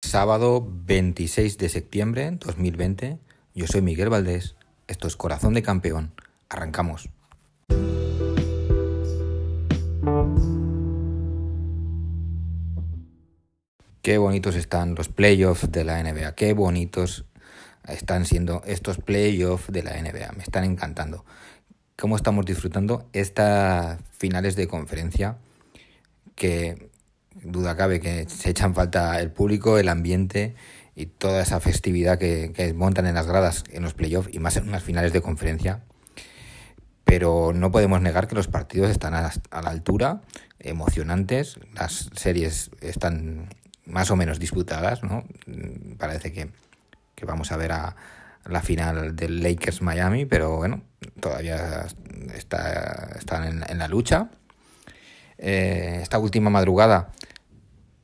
Sábado 26 de septiembre 2020. Yo soy Miguel Valdés. Esto es Corazón de Campeón. Arrancamos. Qué bonitos están los playoffs de la NBA. Qué bonitos están siendo estos playoffs de la NBA. Me están encantando. Cómo estamos disfrutando estas finales de conferencia que duda cabe que se echan falta el público, el ambiente y toda esa festividad que, montan en las gradas en los playoffs y más en unas finales de conferencia. Pero no podemos negar que los partidos están a la altura, emocionantes, las series están más o menos disputadas, ¿no? Parece que, vamos a ver a la final del Lakers Miami, pero bueno, todavía está, están en, la lucha. Eh, esta última madrugada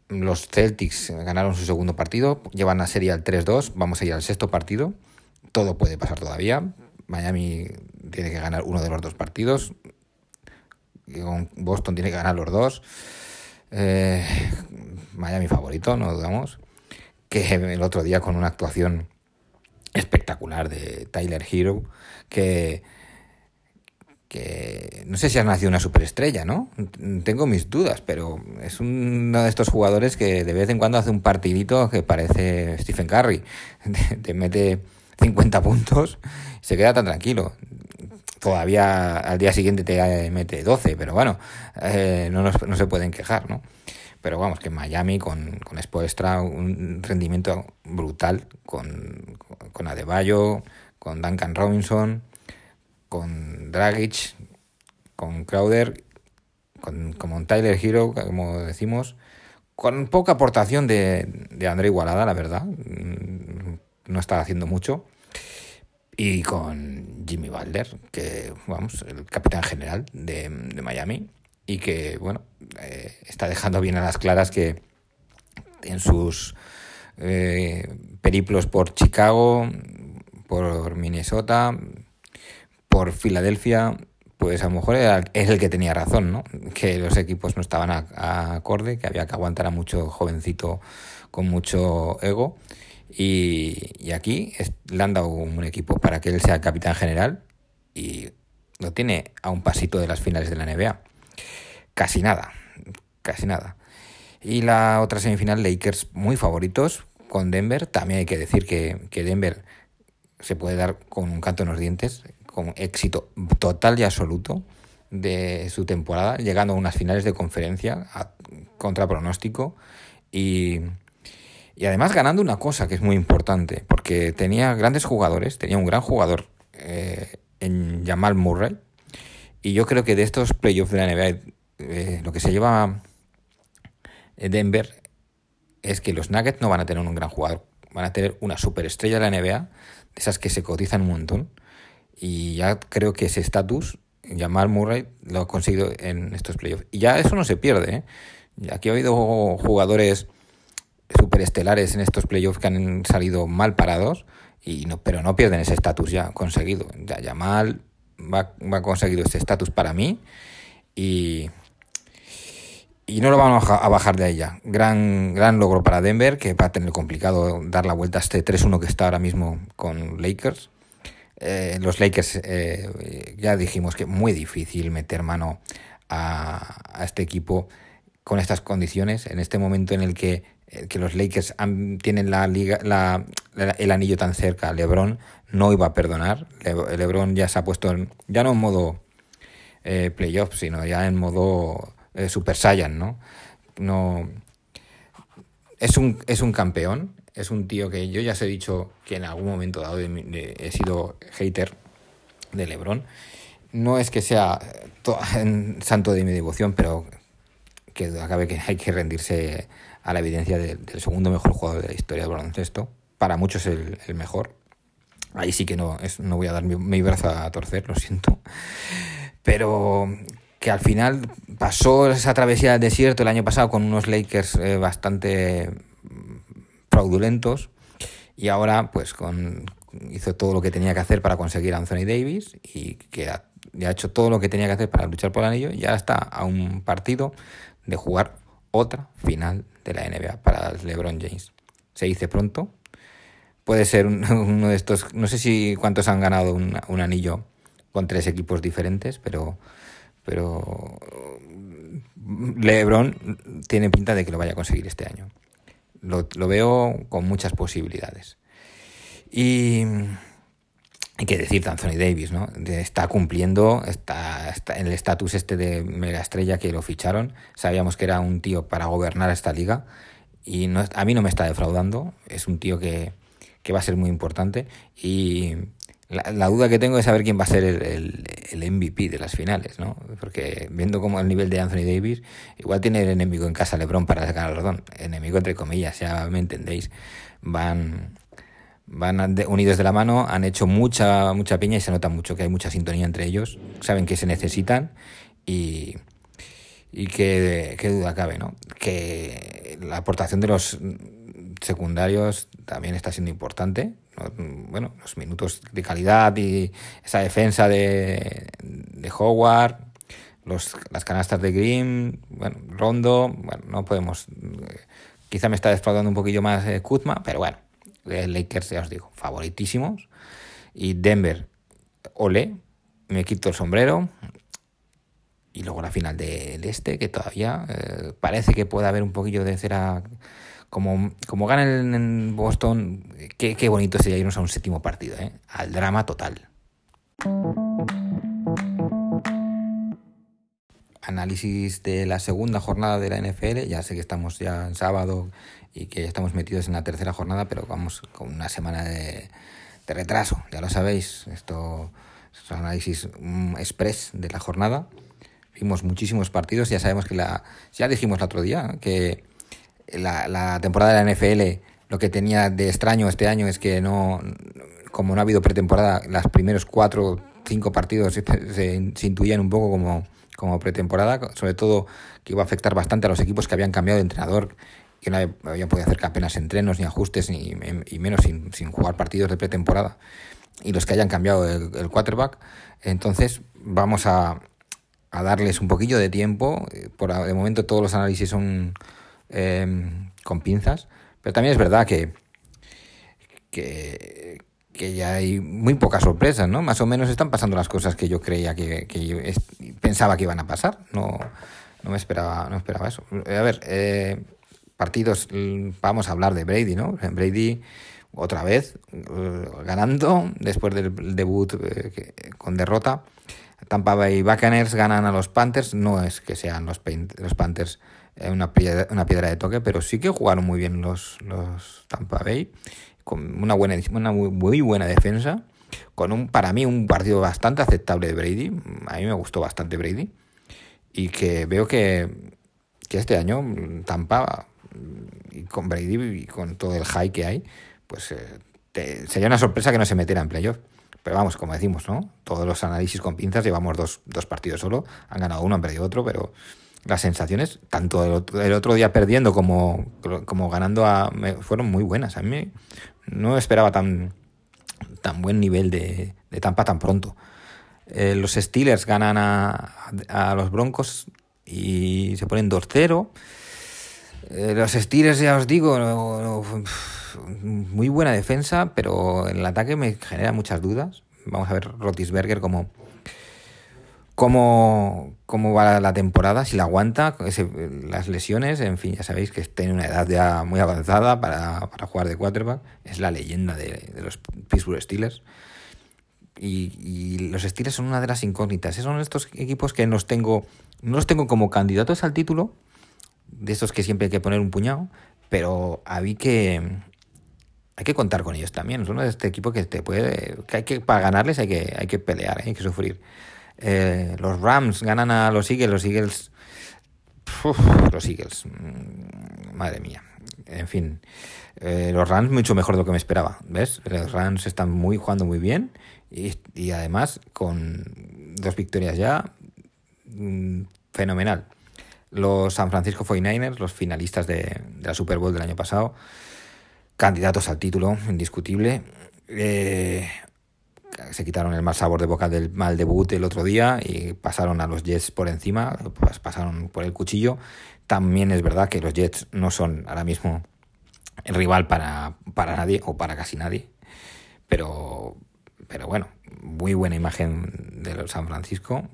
los Celtics ganaron su segundo partido, llevan la serie al 3-2, vamos a ir al sexto partido, todo puede pasar todavía. Miami tiene que ganar uno de los dos partidos, Boston tiene que ganar los dos. Eh, Miami favorito, no dudamos. Que el otro día con una actuación espectacular de Tyler Hero, que que no sé si ha nacido una superestrella, ¿no? Tengo mis dudas, pero es uno de estos jugadores que de vez en cuando hace un partidito que parece Stephen Curry. Te mete 50 puntos y se queda tan tranquilo. Todavía al día siguiente te mete 12, pero bueno, eh, no, no se pueden quejar, ¿no? Pero vamos, que Miami con, con Spoelstra un rendimiento brutal, con, con Adebayo, con Duncan Robinson, con Dragic, con Crowder, con, con Tyler Hero, como decimos, con poca aportación de, de André Igualada, la verdad. Mm, no está haciendo mucho. Y con Jimmy Balder, que, vamos, el capitán general de, de Miami. Y que, bueno, eh, está dejando bien a las claras que en sus eh, periplos por Chicago, por Minnesota, por Filadelfia, pues a lo mejor es el que tenía razón, ¿no? Que los equipos no estaban a, acorde, que había que aguantar a mucho jovencito con mucho ego. Y, aquí le han dado un equipo para que él sea capitán general y lo tiene a un pasito de las finales de la NBA. Casi nada, casi nada. Y la otra semifinal, Lakers muy favoritos con Denver. También hay que decir que, que Denver se puede dar con un canto en los dientes con éxito total y absoluto de su temporada, llegando a unas finales de conferencia contra pronóstico y, y, además ganando una cosa que es muy importante, porque tenía grandes jugadores, tenía un gran jugador eh, en Jamal Murray, y yo creo que de estos playoffs de la NBA, eh, lo que se lleva Denver es que los Nuggets no van a tener un gran jugador, van a tener una superestrella de la NBA, de esas que se cotizan un montón, y ya creo que ese estatus, Jamal Murray, lo ha conseguido en estos playoffs. Y ya eso no se pierde. ¿eh? Aquí ha habido jugadores superestelares en estos playoffs que han salido mal parados, y no, pero no pierden ese estatus ya conseguido. Ya Jamal va, va conseguido ese estatus para mí y, y no lo vamos a bajar de ella. Gran, gran logro para Denver, que va a tener complicado dar la vuelta a este 3-1 que está ahora mismo con Lakers. Eh, los Lakers eh, ya dijimos que muy difícil meter mano a, este equipo con estas condiciones, en este momento en el que, eh, los Lakers tienen la liga, la, el anillo tan cerca, LeBron no iba a perdonar, LeBron ya se ha puesto en, ya no en modo playoff, sino ya en modo Super Saiyan, ¿no? No es un, es un campeón, es un tío que yo ya os he dicho que en algún momento dado he sido hater de Lebron. No es que sea santo de mi devoción, pero que acabe que hay que rendirse a la evidencia del segundo mejor jugador de la historia del baloncesto. Para muchos el, el mejor. Ahí sí que no, es, no voy a dar mi, brazo a torcer, lo siento. Pero que al final pasó esa travesía del desierto el año pasado con unos Lakers eh, bastante fraudulentos y ahora pues con hizo todo lo que tenía que hacer para conseguir a Anthony Davis y que ya ha hecho todo lo que tenía que hacer para luchar por el anillo y ya está a un partido de jugar otra final de la NBA para LeBron James. Se dice pronto. Puede ser uno de estos, no sé si cuántos han ganado un, un anillo con tres equipos diferentes, pero, pero LeBron tiene pinta de que lo vaya a conseguir este año. Lo, veo con muchas posibilidades. Y hay que decir Anthony Davis, ¿no? Está cumpliendo, está, está en el estatus este de mega estrella que lo ficharon. Sabíamos que era un tío para gobernar esta liga y no, a mí no me está defraudando. Es un tío que, que va a ser muy importante y la, duda que tengo es saber quién va a ser el, el, MVP de las finales, ¿no? Porque viendo como el nivel de Anthony Davis, igual tiene el enemigo en casa LeBron para sacar el ratón. Enemigo entre comillas, ya me entendéis. Van van unidos de la mano, han hecho mucha, mucha piña y se nota mucho que hay mucha sintonía entre ellos, saben que se necesitan y, y que, qué duda cabe, ¿no? Que la aportación de los secundarios también está siendo importante. Bueno, los minutos de calidad y esa defensa de, de Howard, los, las canastas de Green, bueno, Rondo, bueno, no podemos... Quizá me está defraudando un poquillo más eh, Kuzma, pero bueno, Lakers, ya os digo, favoritísimos. Y Denver, ole, me quito el sombrero. Y luego la final del este, que todavía eh, parece que puede haber un poquillo de cera. Como, como gana en, Boston, qué, qué, bonito sería irnos a un séptimo partido, ¿eh? al drama total. Análisis de la segunda jornada de la NFL. Ya sé que estamos ya en sábado y que estamos metidos en la tercera jornada, pero vamos con una semana de, retraso, ya lo sabéis. Esto es un análisis express de la jornada. Vimos muchísimos partidos, ya sabemos que la. Ya dijimos el otro día que la, la temporada de la NFL lo que tenía de extraño este año es que no. Como no ha habido pretemporada, los primeros cuatro o cinco partidos se, se, intuían un poco como, como pretemporada, sobre todo que iba a afectar bastante a los equipos que habían cambiado de entrenador que no habían podido hacer apenas entrenos ni ajustes ni, y menos sin, sin, jugar partidos de pretemporada y los que hayan cambiado el, quarterback entonces vamos a, a, darles un poquillo de tiempo por de momento todos los análisis son eh, con pinzas pero también es verdad que que, ya hay muy pocas sorpresas, ¿no? Más o menos están pasando las cosas que yo creía que, pensaba que iban a pasar. No, no me esperaba, no esperaba eso. A ver, eh, partidos, vamos a hablar de Brady, ¿no? Brady otra vez eh, ganando después del debut eh, con derrota. Tampa Bay Buccaneers ganan a los Panthers. No es que sean los, Panthers una, piedra, una piedra de toque, pero sí que jugaron muy bien los, los Tampa Bay con una buena una muy, buena defensa con un para mí un partido bastante aceptable de Brady. A mí me gustó bastante Brady y que veo que, que este año Tampa y con Brady y con todo el high que hay, pues eh, sería una sorpresa que no se metiera en playoff. Pero vamos, como decimos, ¿no? Todos los análisis con pinzas, llevamos dos, dos partidos solo, han ganado uno, han perdido otro, pero las sensaciones, tanto el otro, día perdiendo como, como ganando, a, fueron muy buenas. A mí no esperaba tan, tan buen nivel de, de Tampa tan pronto. Eh, los Steelers ganan a, a, los Broncos y se ponen 2-0. Eh, los Steelers, ya os digo, muy buena defensa, pero el ataque me genera muchas dudas. Vamos a ver Rotisberger cómo, cómo, cómo va la temporada, si la aguanta, las lesiones, en fin, ya sabéis que tiene una edad ya muy avanzada para, para jugar de quarterback. Es la leyenda de, de los Pittsburgh Steelers. Y, y, los Steelers son una de las incógnitas. Son estos equipos que los tengo, no los tengo como candidatos al título, de estos que siempre hay que poner un puñado, pero había que hay que contar con ellos también. Son de este equipo que te puede, que hay que para ganarles hay que hay que pelear, ¿eh? hay que sufrir. Eh, los Rams ganan a los Eagles, los Eagles, los Eagles, mm, madre mía. En fin, eh, los Rams mucho mejor de lo que me esperaba, ¿ves? Los Rams están muy jugando muy bien y, y además con dos victorias ya, mm, fenomenal los San Francisco 49ers, los finalistas de, la Super Bowl del año pasado, candidatos al título, indiscutible. Eh, se quitaron el mal sabor de boca del mal debut el otro día y pasaron a los Jets por encima, pues pasaron por el cuchillo. También es verdad que los Jets no son ahora mismo el rival para, para nadie o para casi nadie, pero, pero bueno, muy buena imagen de San Francisco.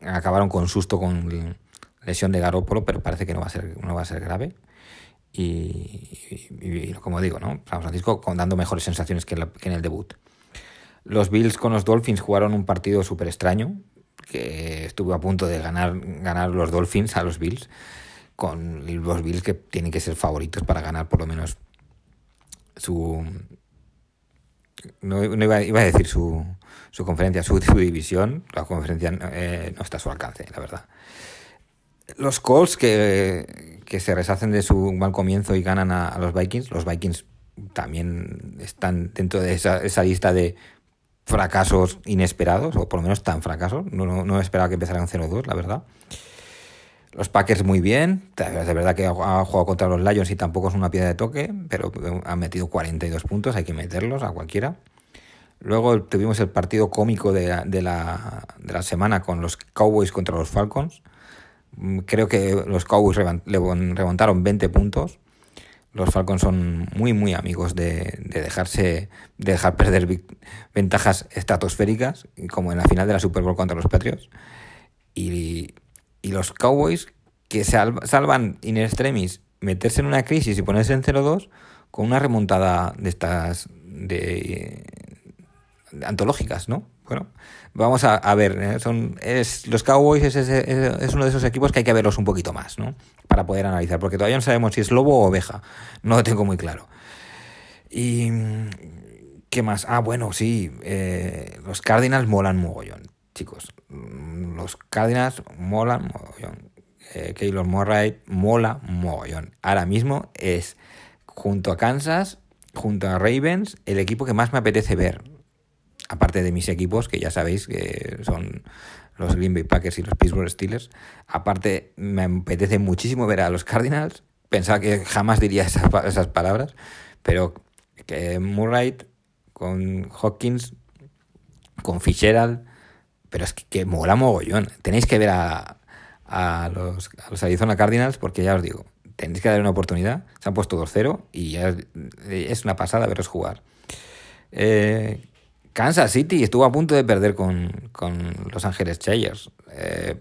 Acabaron con susto con lesión de Garópolo, pero parece que no va a ser, no va a ser grave. Y, como digo, ¿no? San Francisco dando mejores sensaciones que, que en el debut. Los Bills con los Dolphins jugaron un partido súper extraño, que estuvo a punto de ganar, ganar los Dolphins a los Bills, con los Bills que tienen que ser favoritos para ganar por lo menos su... No, iba, a decir su, su conferencia, su, división, la conferencia eh, no está a su alcance, la verdad. Los Colts que, que se reshacen de su mal comienzo y ganan a, a los Vikings, los Vikings también están dentro de esa, esa lista de fracasos inesperados, o por lo menos tan fracasos. No, no, esperaba que empezaran 0-2, la verdad. Los Packers muy bien, de verdad que ha jugado contra los Lions y tampoco es una piedra de toque, pero han metido 42 puntos, hay que meterlos a cualquiera. Luego tuvimos el partido cómico de la, de la, de la semana con los Cowboys contra los Falcons. Mm, creo que los Cowboys remontaron 20 puntos los Falcons son muy, muy amigos de, dejarse, de dejar perder ventajas estratosféricas, como en la final de la Super Bowl contra los Patriots. Y, los Cowboys, que salvan in extremis meterse en una crisis y ponerse en 0-2 con una remontada de estas de, antológicas, ¿no? Bueno, vamos a, ver, ¿eh? son, es, los Cowboys es, es, uno de esos equipos que hay que verlos un poquito más, ¿no? Para poder analizar, porque todavía no sabemos si es lobo o oveja, no lo tengo muy claro. Y, ¿qué más? Ah, bueno, sí, eh, los Cardinals molan mogollón, chicos. Los Cardinals molan mogollón. Eh, Keylor Murray mola mogollón. Ahora mismo es, junto a Kansas, junto a Ravens, el equipo que más me apetece ver aparte de mis equipos, que ya sabéis que son los Green Bay Packers y los Pittsburgh Steelers, aparte me apetece muchísimo ver a los Cardinals. Pensaba que jamás diría esas, palabras, pero que Murray con Hawkins, con Fitzgerald, pero es que, mola mogollón. Tenéis que ver a, a, los, a los Arizona Cardinals porque ya os digo, tenéis que dar una oportunidad. Se han puesto 2-0 y ya es, una pasada veros jugar. Eh, Kansas City estuvo a punto de perder con, Los Ángeles Chargers. Eh,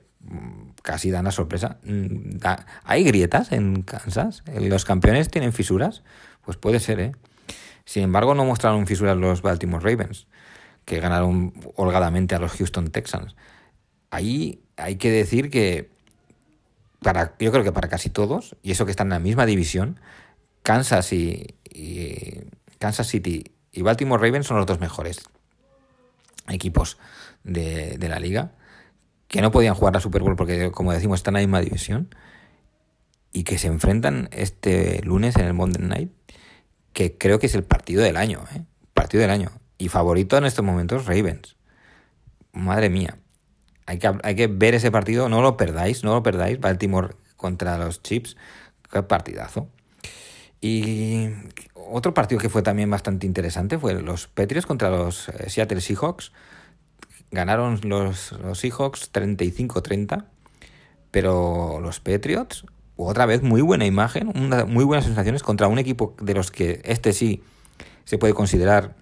casi da una sorpresa. Mm, ¿Hay grietas en Kansas? ¿Los campeones tienen fisuras? Pues puede ser, ¿eh? Sin embargo, no mostraron fisuras los Baltimore Ravens, que ganaron holgadamente a los Houston Texans. Ahí hay que decir que, para, yo creo que para casi todos, y eso que están en la misma división, Kansas y Kansas City y Baltimore Ravens son los dos mejores equipos de, la liga que no podían jugar la Super Bowl porque, como decimos, están en la misma división y que se enfrentan este lunes en el Monday Night, que creo que es el partido del año, ¿eh? Partido del año. Y favorito en estos momentos, Ravens. Madre mía. Hay que, hay que ver ese partido, no lo perdáis, no lo perdáis. Baltimore contra los Chips, qué partidazo. Y otro partido que fue también bastante interesante fue los Patriots contra los eh, Seattle Seahawks. Ganaron los, los Seahawks 35-30, pero los Patriots, otra vez muy buena imagen, muy buenas sensaciones contra un equipo de los que este sí se puede considerar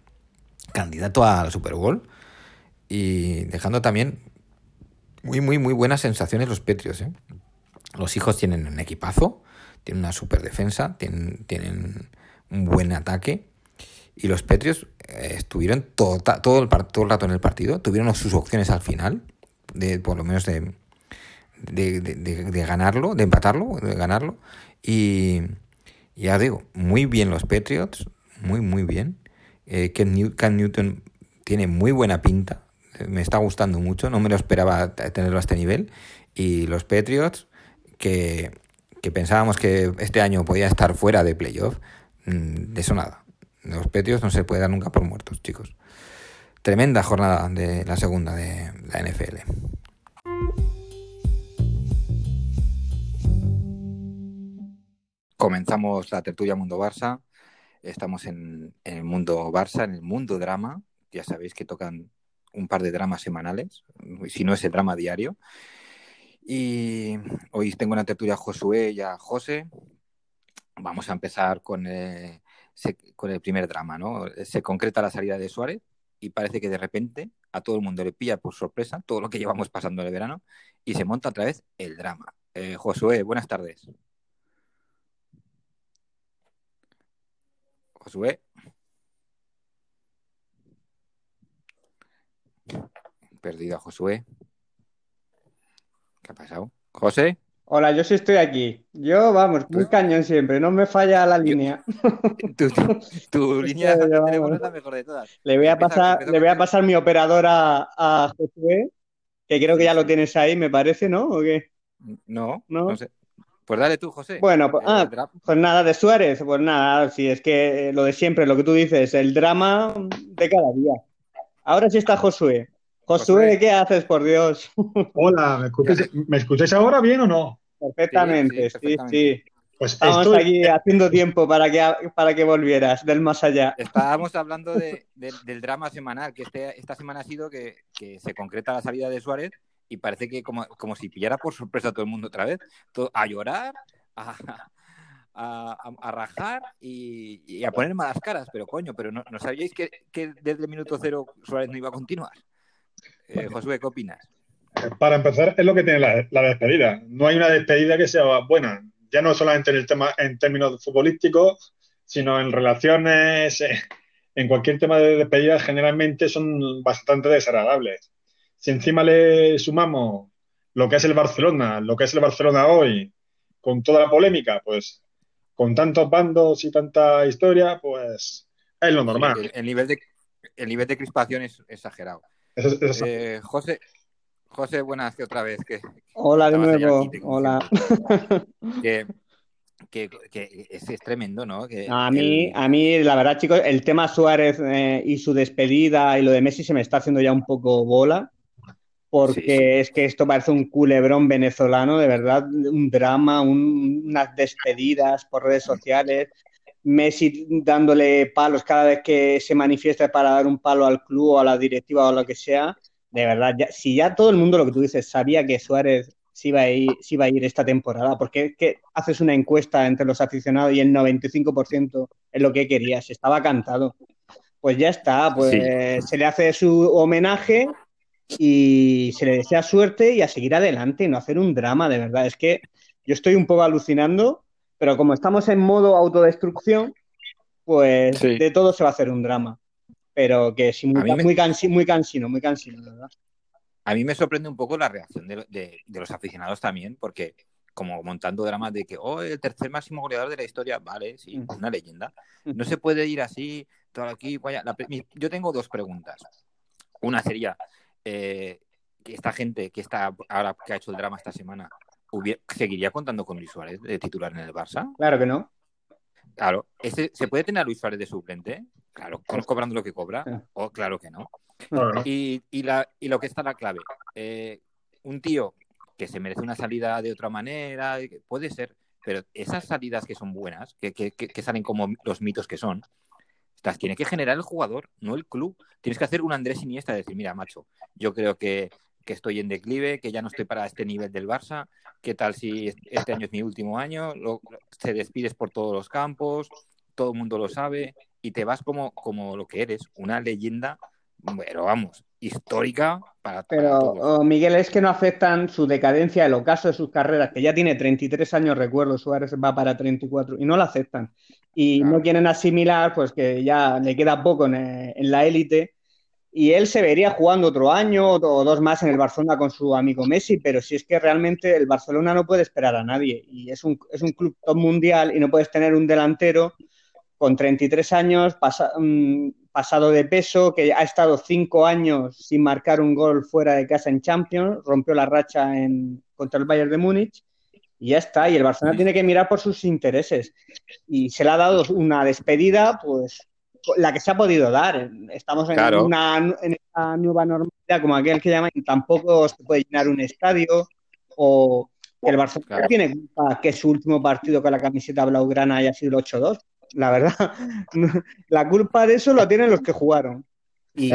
candidato a la Super Bowl y dejando también muy, muy, muy buenas sensaciones los Patriots. ¿eh? Los hijos tienen un equipazo, tienen una super defensa, tienen, tienen un buen ataque. Y los Petrios eh, estuvieron todo, todo, el, todo el rato en el partido, tuvieron sus opciones al final, de por lo menos de, de, ganarlo, de empatarlo, de ganarlo. Y ya digo, muy bien los Patriots, muy, muy bien. Eh, Ken, Newton tiene muy buena pinta, me está gustando mucho, no me lo esperaba tenerlo a este nivel. Y los Patriots, que, que pensábamos que este año podía estar fuera de playoff, Mm, de eso nada. Los petios no se puede dar nunca por muertos, chicos. Tremenda jornada de la segunda de la NFL. Comenzamos la tertulia Mundo Barça. Estamos en, el mundo Barça, en el mundo drama, ya sabéis que tocan un par de dramas semanales, si no es el drama diario. Y hoy tengo una tertulia a Josué y a José. Vamos a empezar con, eh, con el primer drama, ¿no? Se concreta la salida de Suárez y parece que de repente a todo el mundo le pilla por sorpresa todo lo que llevamos pasando el verano y se monta otra vez el drama. Eh, Josué, buenas tardes. Josué. Perdido a Josué. ¿Qué ha pasado? ¿José? Hola, yo sí estoy aquí. Yo, vamos, muy cañón siempre, no me falla la línea. Tu, línea de es la mejor de todas. Le voy a pasar, le voy a pasar mi operadora a Josué, que creo que ya lo tienes ahí, me parece, ¿no? ¿O qué? No, no, sé. Pues dale tú, José. Bueno, pues, ah, pues nada, de Suárez, pues nada, si es que lo de siempre, lo que tú dices, el drama de cada día. Ahora sí está Josué. Josué, ¿qué haces, por Dios? Hola, ¿me escucháis, ahora bien o no? Perfectamente, sí, sí. Pues Estamos aquí haciendo tiempo para que, para que volvieras del más allá. Estábamos hablando del drama semanal, que este, esta semana ha sido que, se concreta la salida de Suárez y parece que como, como si pillara por sorpresa a todo el mundo otra vez, a llorar, a, a, rajar y, a poner malas caras, pero coño, pero no, sabíais que, desde el minuto cero Suárez no iba a continuar. Eh, Josué, ¿qué opinas? Para empezar, es lo que tiene la, despedida. No hay una despedida que sea buena, ya no solamente en el tema en términos futbolísticos, sino en relaciones, eh, en cualquier tema de despedida, generalmente son bastante desagradables. Si encima le sumamos lo que es el Barcelona, lo que es el Barcelona hoy, con toda la polémica, pues con tantos bandos y tanta historia, pues es lo normal. el, nivel, de, el nivel de crispación es exagerado. Eh, José, José, buenas que otra vez. Que, Hola de nuevo. Hola. Que, es, tremendo, ¿no? a, mí, a mí, la verdad, chicos, el tema Suárez eh, y su despedida y lo de Messi se me está haciendo ya un poco bola porque es que esto parece un culebrón venezolano, de verdad, un drama, unas despedidas por redes sociales, Messi dándole palos cada vez que se manifiesta para dar un palo al club o a la directiva o lo que sea, de verdad, si ya todo el mundo lo que tú dices sabía que Suárez sí iba a ir, iba a ir esta temporada, porque es que haces una encuesta entre los aficionados y el 95% es lo que querías, estaba cantado. Pues ya está, pues se le hace su homenaje y se le desea suerte y a seguir adelante y no hacer un drama, de verdad. Es que yo estoy un poco alucinando, pero como estamos en modo autodestrucción, pues de todo se va a hacer un drama. Pero que sí, muy, muy, muy cansino, muy cansino, ¿verdad? A mí me sorprende un poco la reacción de, los aficionados también, porque como montando dramas de que, oh, el tercer máximo goleador de la historia, vale, sí, una leyenda. No se puede ir así, todo aquí, vaya. yo tengo dos preguntas. Una sería, eh, que esta gente que está ahora que ha hecho el drama esta semana seguiría contando con Luis Suárez de titular en el Barça? Claro que no. Claro, ¿se puede tener a Luis Suárez de suplente? Claro, cobrando lo que cobra. O claro que no. Y, la, y lo que está la clave, eh, un tío que se merece una salida de otra manera, puede ser, pero esas salidas que son buenas, que, que salen como los mitos que son, las tiene que generar el jugador, no el club. Tienes que hacer un Andrés Iniesta, decir, mira, macho, yo creo que, estoy en declive, que ya no estoy para este nivel del Barça, qué tal si este año es mi último año, lo, te despides por todos los campos, todo el mundo lo sabe, y te vas como, como lo que eres, una leyenda, pero vamos, histórica para Pero, oh, Miguel, es que no afectan su decadencia, el ocaso de sus carreras, que ya tiene 33 años, recuerdo, Suárez va para 34, y no lo aceptan. Y no quieren asimilar, pues que ya le queda poco en, la élite, y él se vería jugando otro año o dos más en el Barcelona con su amigo Messi, pero si es que realmente el Barcelona no puede esperar a nadie, y es un, es un club top mundial y no puedes tener un delantero con 33 años, pasa, mm, pasado de peso, que ha estado cinco años sin marcar un gol fuera de casa en Champions, rompió la racha en, contra el Bayern de Múnich y ya está. Y el Barcelona tiene que mirar por sus intereses. Y se le ha dado una despedida, pues la que se ha podido dar. Estamos en, una, en nueva normalidad, como aquel que llaman, tampoco se puede llenar un estadio o el Barcelona tiene culpa que su último partido con la camiseta blaugrana haya sido el 8-2 la verdad. La culpa de eso la tienen los que jugaron. Y,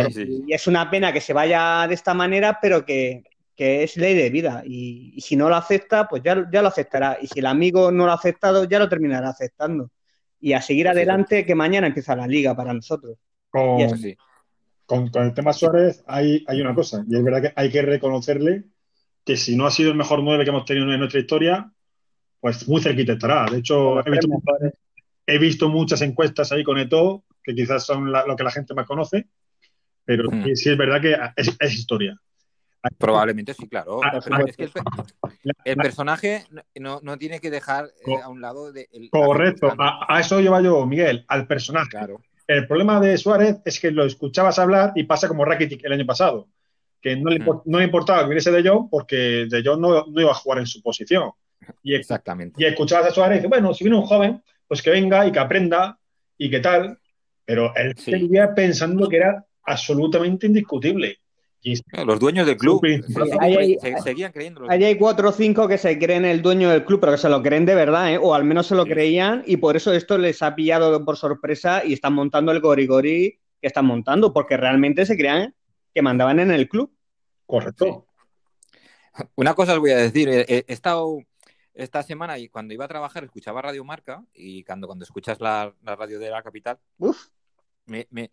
es una pena que se vaya de esta manera, pero que, es ley de vida. Y, si no lo acepta, pues ya, ya lo aceptará. Y si el amigo no lo ha aceptado, ya lo terminará aceptando. Y a seguir adelante, que mañana empieza la liga para nosotros. Con, con, el tema Suárez hay, hay una cosa, y es verdad que hay que reconocerle que si no ha sido el mejor 9 que hemos tenido en nuestra historia, pues muy cerquita estará. De hecho, he visto, muchas encuestas ahí con Eto, que quizás son lo que la gente más conoce, pero sí, es verdad que es, historia. Probablemente sí, claro. Ah, es que el, personaje no, tiene que dejar eh, a un lado de. correcto, a, eso lleva yo, Miguel, al personaje. Claro. El problema de Suárez es que lo escuchabas hablar y pasa como Rakitic el año pasado, que no le, hmm. no le importaba que viniese de Jong porque de Jong no, no, iba a jugar en su posición. Y, Exactamente. Y escuchabas a Suárez y dices, bueno, si viene un joven, pues que venga y que aprenda y que tal. Pero él seguía pensando que era absolutamente indiscutible. Los dueños del club hay, seguían creyendo. Ahí hay cuatro o cinco que se creen el dueño del club, pero que se lo creen de verdad, ¿eh? o al menos se lo creían, y por eso esto les ha pillado por sorpresa y están montando el gorigori que están montando, porque realmente se creían que mandaban en el club. Correcto. Una cosa os voy a decir, he, estado esta semana y cuando iba a trabajar escuchaba Radio Marca y cuando, cuando escuchas la, radio de la capital, me, me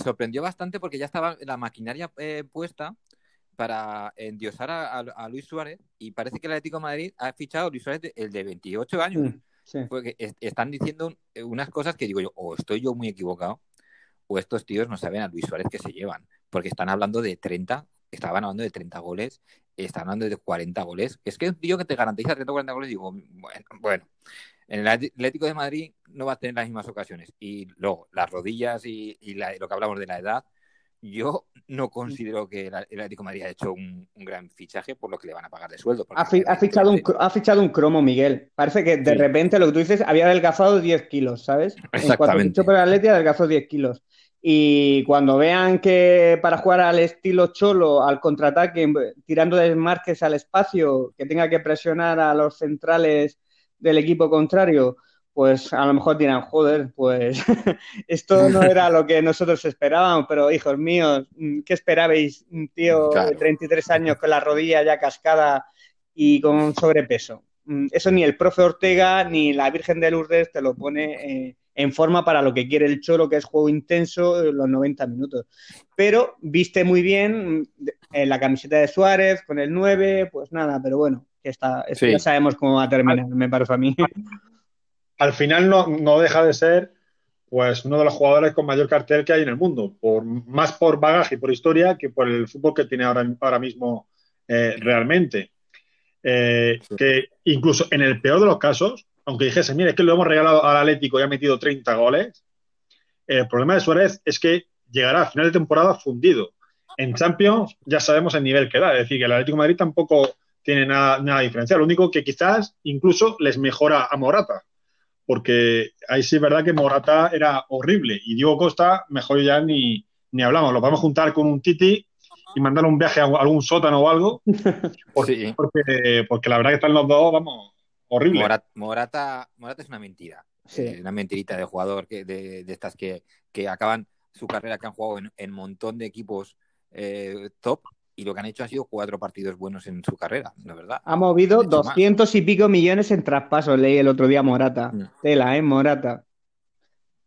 sorprendió bastante porque ya estaba la maquinaria eh, puesta para endiosar a, Luis Suárez y parece que el Atlético de Madrid ha fichado a Luis Suárez el de 28 años. Mm, porque están diciendo unas cosas que digo yo, o estoy yo muy equivocado, o estos tíos no saben a Luis Suárez que se llevan, porque están hablando de 30, estaban hablando de 30 goles, están hablando de 40 goles. Es que un tío que te garantiza 30 o 40 goles, digo, bueno, bueno, en el Atlético de Madrid no va a tener las mismas ocasiones. Y luego, las rodillas y, lo que hablamos de la edad, yo no considero que el Atlético de Madrid haya hecho un, gran fichaje por lo que le van a pagar de sueldo. Ha, fichado un, ha fichado un cromo, Miguel. Parece que de repente lo que tú dices había adelgazado 10 kilos, ¿sabes? Exactamente. En cuanto el Atlético adelgazó 10 kilos. Y cuando vean que para jugar al estilo cholo, al contraataque, tirando desmarques al espacio, que tenga que presionar a los centrales del equipo contrario, pues a lo mejor dirán, joder, pues esto no era lo que nosotros esperábamos, pero hijos míos, ¿qué esperabais? Un tío de 33 años con la rodilla ya cascada y con sobrepeso. Mm, eso ni el profe Ortega ni la Virgen de Lourdes te lo pone eh, en forma para lo que quiere el Cholo, que es juego intenso eh, los 90 minutos. Pero viste muy bien mm, en la camiseta de Suárez con el 9, pues nada, pero bueno, que está, ya sabemos cómo va a terminar, me parece a mí. Al final no, deja de ser pues uno de los jugadores con mayor cartel que hay en el mundo, por, más por bagaje y por historia que por el fútbol que tiene ahora, ahora mismo eh, realmente. Eh, que incluso en el peor de los casos, aunque dijese, mire, es que lo hemos regalado al Atlético y ha metido 30 goles, el problema de Suárez es que llegará a final de temporada fundido. En Champions ya sabemos el nivel que da, es decir, que el Atlético de Madrid tampoco tiene nada, nada diferencial. Lo único que quizás incluso les mejora a Morata, porque ahí sí es verdad que Morata era horrible y Diego Costa, mejor ya ni, ni hablamos. Lo podemos juntar con un Titi y mandar un viaje a algún sótano o algo, porque, porque, la verdad que están los dos, vamos, horrible. Morata, Morata, es una mentira. Eh, una mentirita de jugador que, de, estas que, que, acaban su carrera, que han jugado en, un montón de equipos eh, top y lo que han hecho ha sido cuatro partidos buenos en su carrera, ¿no verdad? Ha movido doscientos y pico millones en traspasos, leí el otro día Morata. Mm. Tela, ¿eh? Morata.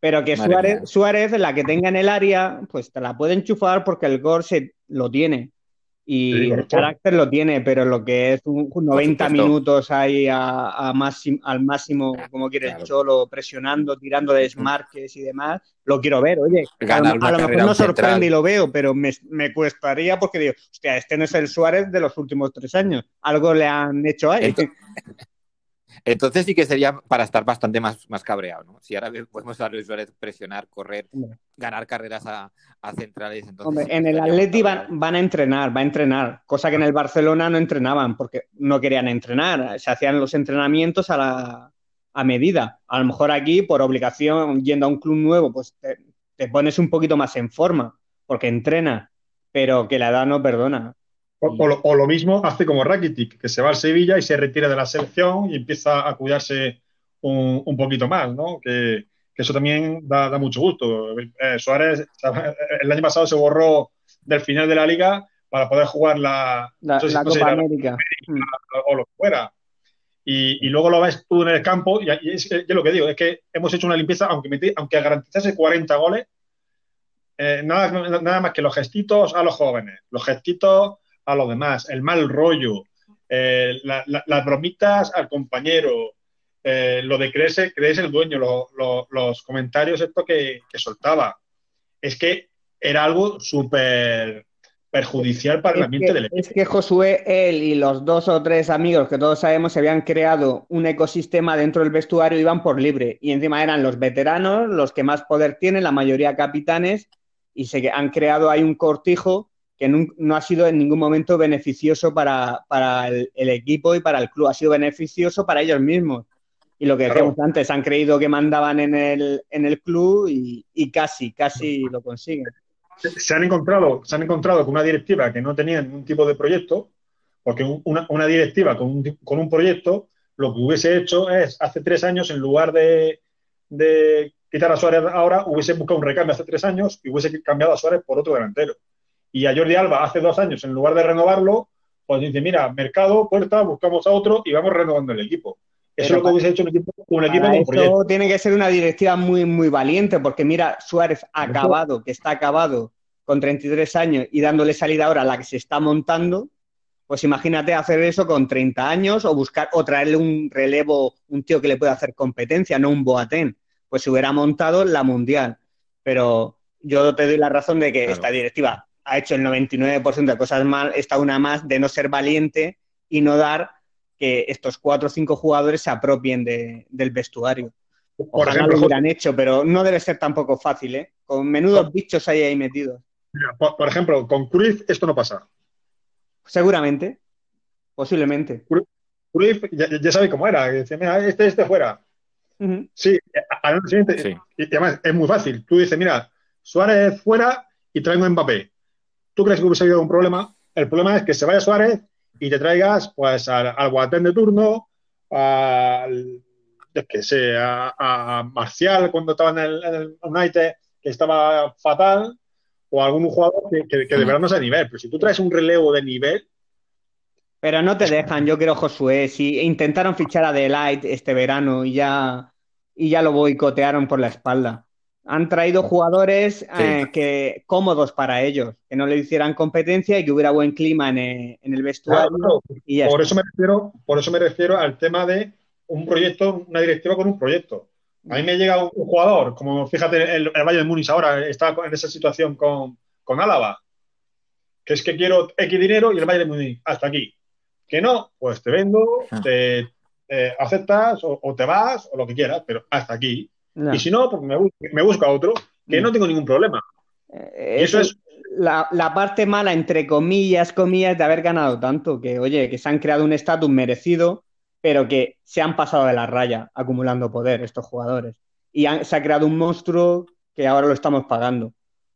Pero que Suárez, Suárez, la que tenga en el área, pues te la puede enchufar porque el gol se lo tiene. Y el carácter lo tiene, pero lo que es un, 90 minutos ahí a, al máximo, como quiere el Cholo, presionando, tirando desmarques y demás, lo quiero ver. Oye, a, lo mejor no sorprende y lo veo, pero me, me cuestaría porque digo, hostia, este no es el Suárez de los últimos tres años. Algo le han hecho ahí. Entonces sí que sería para estar bastante más, más cabreado, ¿no? Si ahora podemos a Luis Suárez presionar, correr, ganar carreras a, centrales. Entonces en el Atleti van, a entrenar, va a entrenar, cosa que en el Barcelona no entrenaban porque no querían entrenar, se hacían los entrenamientos a, la, a medida. A lo mejor aquí, por obligación, yendo a un club nuevo, pues te, te pones un poquito más en forma porque entrena, pero que la edad no perdona. O, lo, mismo hace como Rakitic, que se va al Sevilla y se retira de la selección y empieza a cuidarse un, poquito más, ¿no? Que, que eso también da, mucho gusto. Eh, Suárez el año pasado se borró del final de la liga para poder jugar la, Copa América o lo que fuera. Y, luego lo ves tú en el campo, y, es, lo que digo, es que hemos hecho una limpieza, aunque, aunque garantizase 40 goles, eh, nada, nada más que los gestitos a los jóvenes, los gestitos a los demás, el mal rollo, eh, las bromitas al compañero, eh, lo de creerse, creerse el dueño, los comentarios esto que, soltaba. Es que era algo súper perjudicial para el ambiente del equipo. Es que Josué, él y los dos o tres amigos que todos sabemos se habían creado un ecosistema dentro del vestuario y iban por libre. Y encima eran los veteranos, los que más poder tienen, la mayoría capitanes, y se han creado ahí un cortijo que no, ha sido en ningún momento beneficioso para, el, equipo y para el club, ha sido beneficioso para ellos mismos. Y lo que decíamos antes, han creído que mandaban en el, en el club y, casi, casi lo consiguen. Se han, encontrado, se han encontrado con una directiva que no tenía ningún tipo de proyecto, porque una, directiva con un, con un, proyecto lo que hubiese hecho es, hace tres años, en lugar de, de quitar a Suárez ahora, hubiese buscado un recambio hace tres años y hubiese cambiado a Suárez por otro delantero. Y a Jordi Alba hace dos años, en lugar de renovarlo, pues dice, mira, mercado, puerta, buscamos a otro y vamos renovando el equipo. Eso es lo que hubiese hecho un equipo, un equipo con proyecto. tiene que ser una directiva muy, muy valiente, porque mira, Suárez acabado, que está acabado con 33 años y dándole salida ahora a la que se está montando, pues imagínate hacer eso con 30 años o buscar o traerle un relevo, un tío que le pueda hacer competencia, no un Boatén. Pues se hubiera montado la mundial. Pero yo te doy la razón de que esta directiva ha hecho el 99% de cosas mal, está una más de no ser valiente y no dar que estos cuatro o cinco jugadores se apropien del vestuario. Por ejemplo, lo hubieran hecho, pero no debe ser tampoco fácil, ¿eh? Con menudos bichos ahí, ahí metidos. por, ejemplo, con Cruz esto no pasa. Seguramente, posiblemente. Cruz ya, sabe cómo era, dice, mira, este, este fuera. Sí, al siguiente, Y, además es muy fácil. Tú dices, mira, Suárez fuera y traigo Mbappé. ¿Tú crees que hubiese habido un problema? El problema es que se vaya Suárez y te traigas pues al, al de turno, al que sé, a, Marcial cuando estaba en el, United, que estaba fatal, o algún jugador que, de verdad no sea de nivel. Pero si tú traes un relevo de nivel. Pero no te dejan, yo quiero Josué. Si intentaron fichar a Delight este verano y ya, y ya lo boicotearon por la espalda han traído jugadores eh, que cómodos para ellos, que no le hicieran competencia y que hubiera buen clima en, eh, el, vestuario. por, eso me refiero, por eso me refiero al tema de un proyecto, una directiva con un proyecto. A mí me llega un, jugador, como fíjate, el, el, Valle de Múnich ahora está en esa situación con, con Álava, que es que quiero X dinero y el Valle de Múnich, hasta aquí. Que no, pues te vendo, ah. te, aceptas o te vas o lo que quieras, pero hasta aquí. Y si no, pues me, busco a otro, que no mm. tengo ningún problema. Eh, eso es la, parte mala, entre comillas, comillas, de haber ganado tanto, que oye, que se han creado un estatus merecido, pero que se han pasado de la raya acumulando poder estos jugadores. Y se ha creado un monstruo que ahora lo estamos pagando,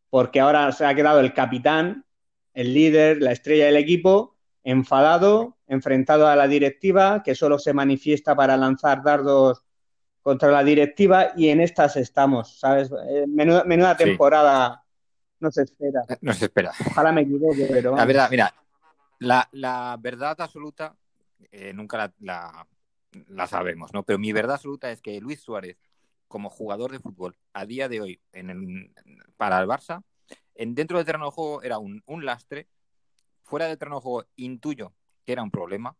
porque ahora se ha quedado el capitán, el líder, la estrella del equipo, enfadado, enfrentado a la directiva, que solo se manifiesta para lanzar dardos contra la directiva y en estas estamos, ¿sabes? Eh, menuda, temporada no se espera. No se espera. Ojalá me equivoque, pero... La verdad, mira, la, verdad absoluta eh, nunca la, sabemos, ¿no? Pero mi verdad absoluta es que Luis Suárez, como jugador de fútbol, a día de hoy en para el Barça, en, dentro del terreno de juego era un, lastre, fuera del terreno de juego intuyo que era un problema,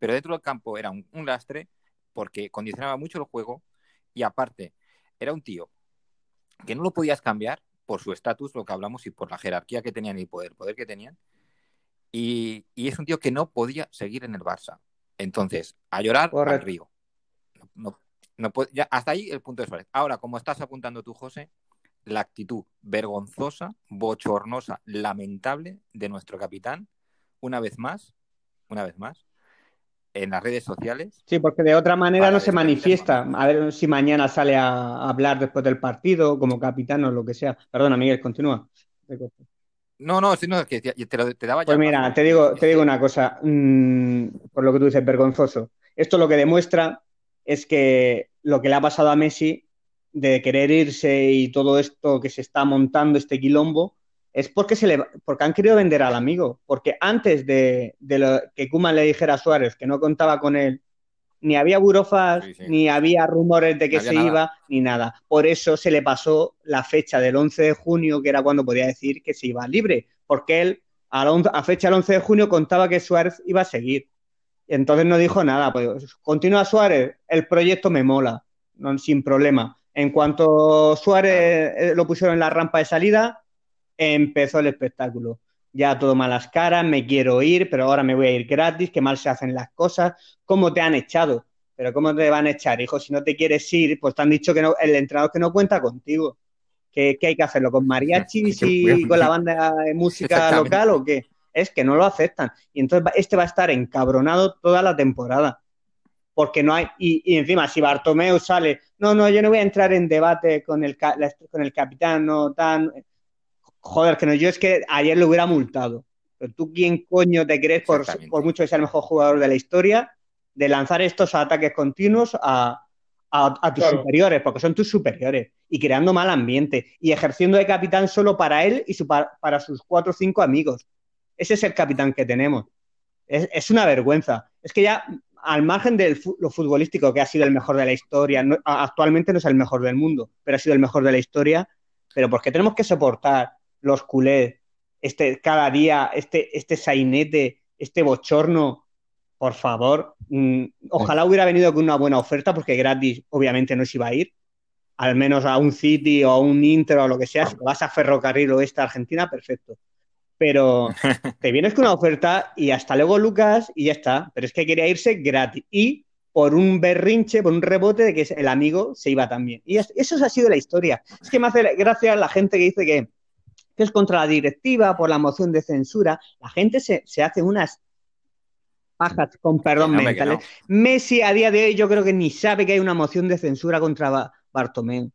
pero dentro del campo era un lastre porque condicionaba mucho el juego y aparte era un tío que no lo podías cambiar por su estatus, lo que hablamos, y por la jerarquía que tenían y el poder, poder que tenían. Y, es un tío que no podía seguir en el Barça. Entonces, a llorar al río. No, no, hasta ahí el punto de Suárez. Ahora, como estás apuntando tú, José, la actitud vergonzosa, bochornosa, lamentable de nuestro capitán, una vez más, una vez más, en las redes sociales. Sí, porque de otra manera no se manifiesta. A ver si mañana sale a hablar después del partido, como capitán o lo que sea. Perdona, Miguel, continúa. No, no, no, que te, te, daba ya. Pues mira, te digo, te digo una cosa, mm, por lo que tú dices, vergonzoso. Esto lo que demuestra es que lo que le ha pasado a Messi de querer irse y todo esto que se está montando, este quilombo, es porque, se le, porque han querido vender al amigo. Porque antes de, lo, que Kuman le dijera a Suárez que no contaba con él, ni había burofas, ni había rumores de que se iba, ni nada. Por eso se le pasó la fecha del 11 de junio, que era cuando podía decir que se iba libre, porque él a, a fecha del 11 de junio contaba que Suárez iba a seguir. Entonces no dijo nada, pues continúa Suárez, el proyecto me mola, no, sin problema. En cuanto Suárez eh, lo pusieron en la rampa de salida, empezó el espectáculo. Ya todo malas caras, me quiero ir, pero ahora me voy a ir gratis, qué mal se hacen las cosas, cómo te han echado. Pero ¿cómo te van a echar, hijo? Si no te quieres ir, pues te han dicho que no, el entrenador que no cuenta contigo. ¿Qué, hay que hacerlo? ¿Con mariachis y con la banda de música local o qué? Es que no lo aceptan. Y entonces este va a estar encabronado toda la temporada porque no hay, y, encima si Bartomeu sale, no, no, yo no voy a entrar en debate con el, con el capitán, no tan, joder, que no, yo es que ayer lo hubiera multado, pero tú quién coño te crees, por, por mucho que sea el mejor jugador de la historia, de lanzar estos ataques continuos a, tus superiores, porque son tus superiores, y creando mal ambiente, y ejerciendo de capitán solo para él y para, sus cuatro o cinco amigos. Ese es el capitán que tenemos. Es, es, una vergüenza. Es que ya al margen de lo futbolístico, que ha sido el mejor de la historia, actualmente no es el mejor del mundo, pero ha sido el mejor de la historia, pero ¿por qué tenemos que soportar los culés este, cada día, este, este sainete, este bochorno? Por favor, mm, ojalá hubiera venido con una buena oferta, porque gratis obviamente no se iba a ir, al menos a un City o a un Inter o lo que sea, si vas a Ferrocarril Oeste Argentina, perfecto pero te vienes con una oferta y hasta luego Lucas y ya está. Pero es que quería irse gratis y por un berrinche, por un rebote de que el amigo se iba también. Y eso ha sido la historia. Es que me hace gracia la gente que dice que, es contra la directiva por la moción de censura. La gente se, hace unas pajas con perdón mentales. Messi a día de hoy yo creo que ni sabe que hay una moción de censura contra Bartomeu.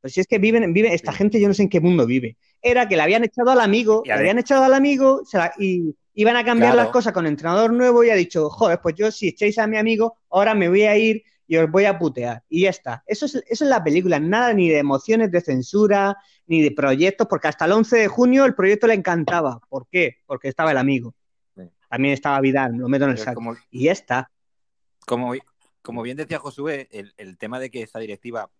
Pues si es que viven, vive, esta gente, yo no sé en qué mundo vive. Era que le habían echado al amigo, le habían echado al amigo y iban a cambiar las cosas con entrenador nuevo y ha dicho, joder, pues yo si echáis a mi amigo, ahora me voy a ir y os voy a putear. Y ya está. Eso es, eso es la película, nada ni de emociones de censura, ni de proyectos, porque hasta el 11 de junio el proyecto le encantaba. ¿Por qué? Porque estaba el amigo. También estaba Vidal, lo meto en el saco. y ya está. Como, como bien decía Josué, el, el tema de que esta directiva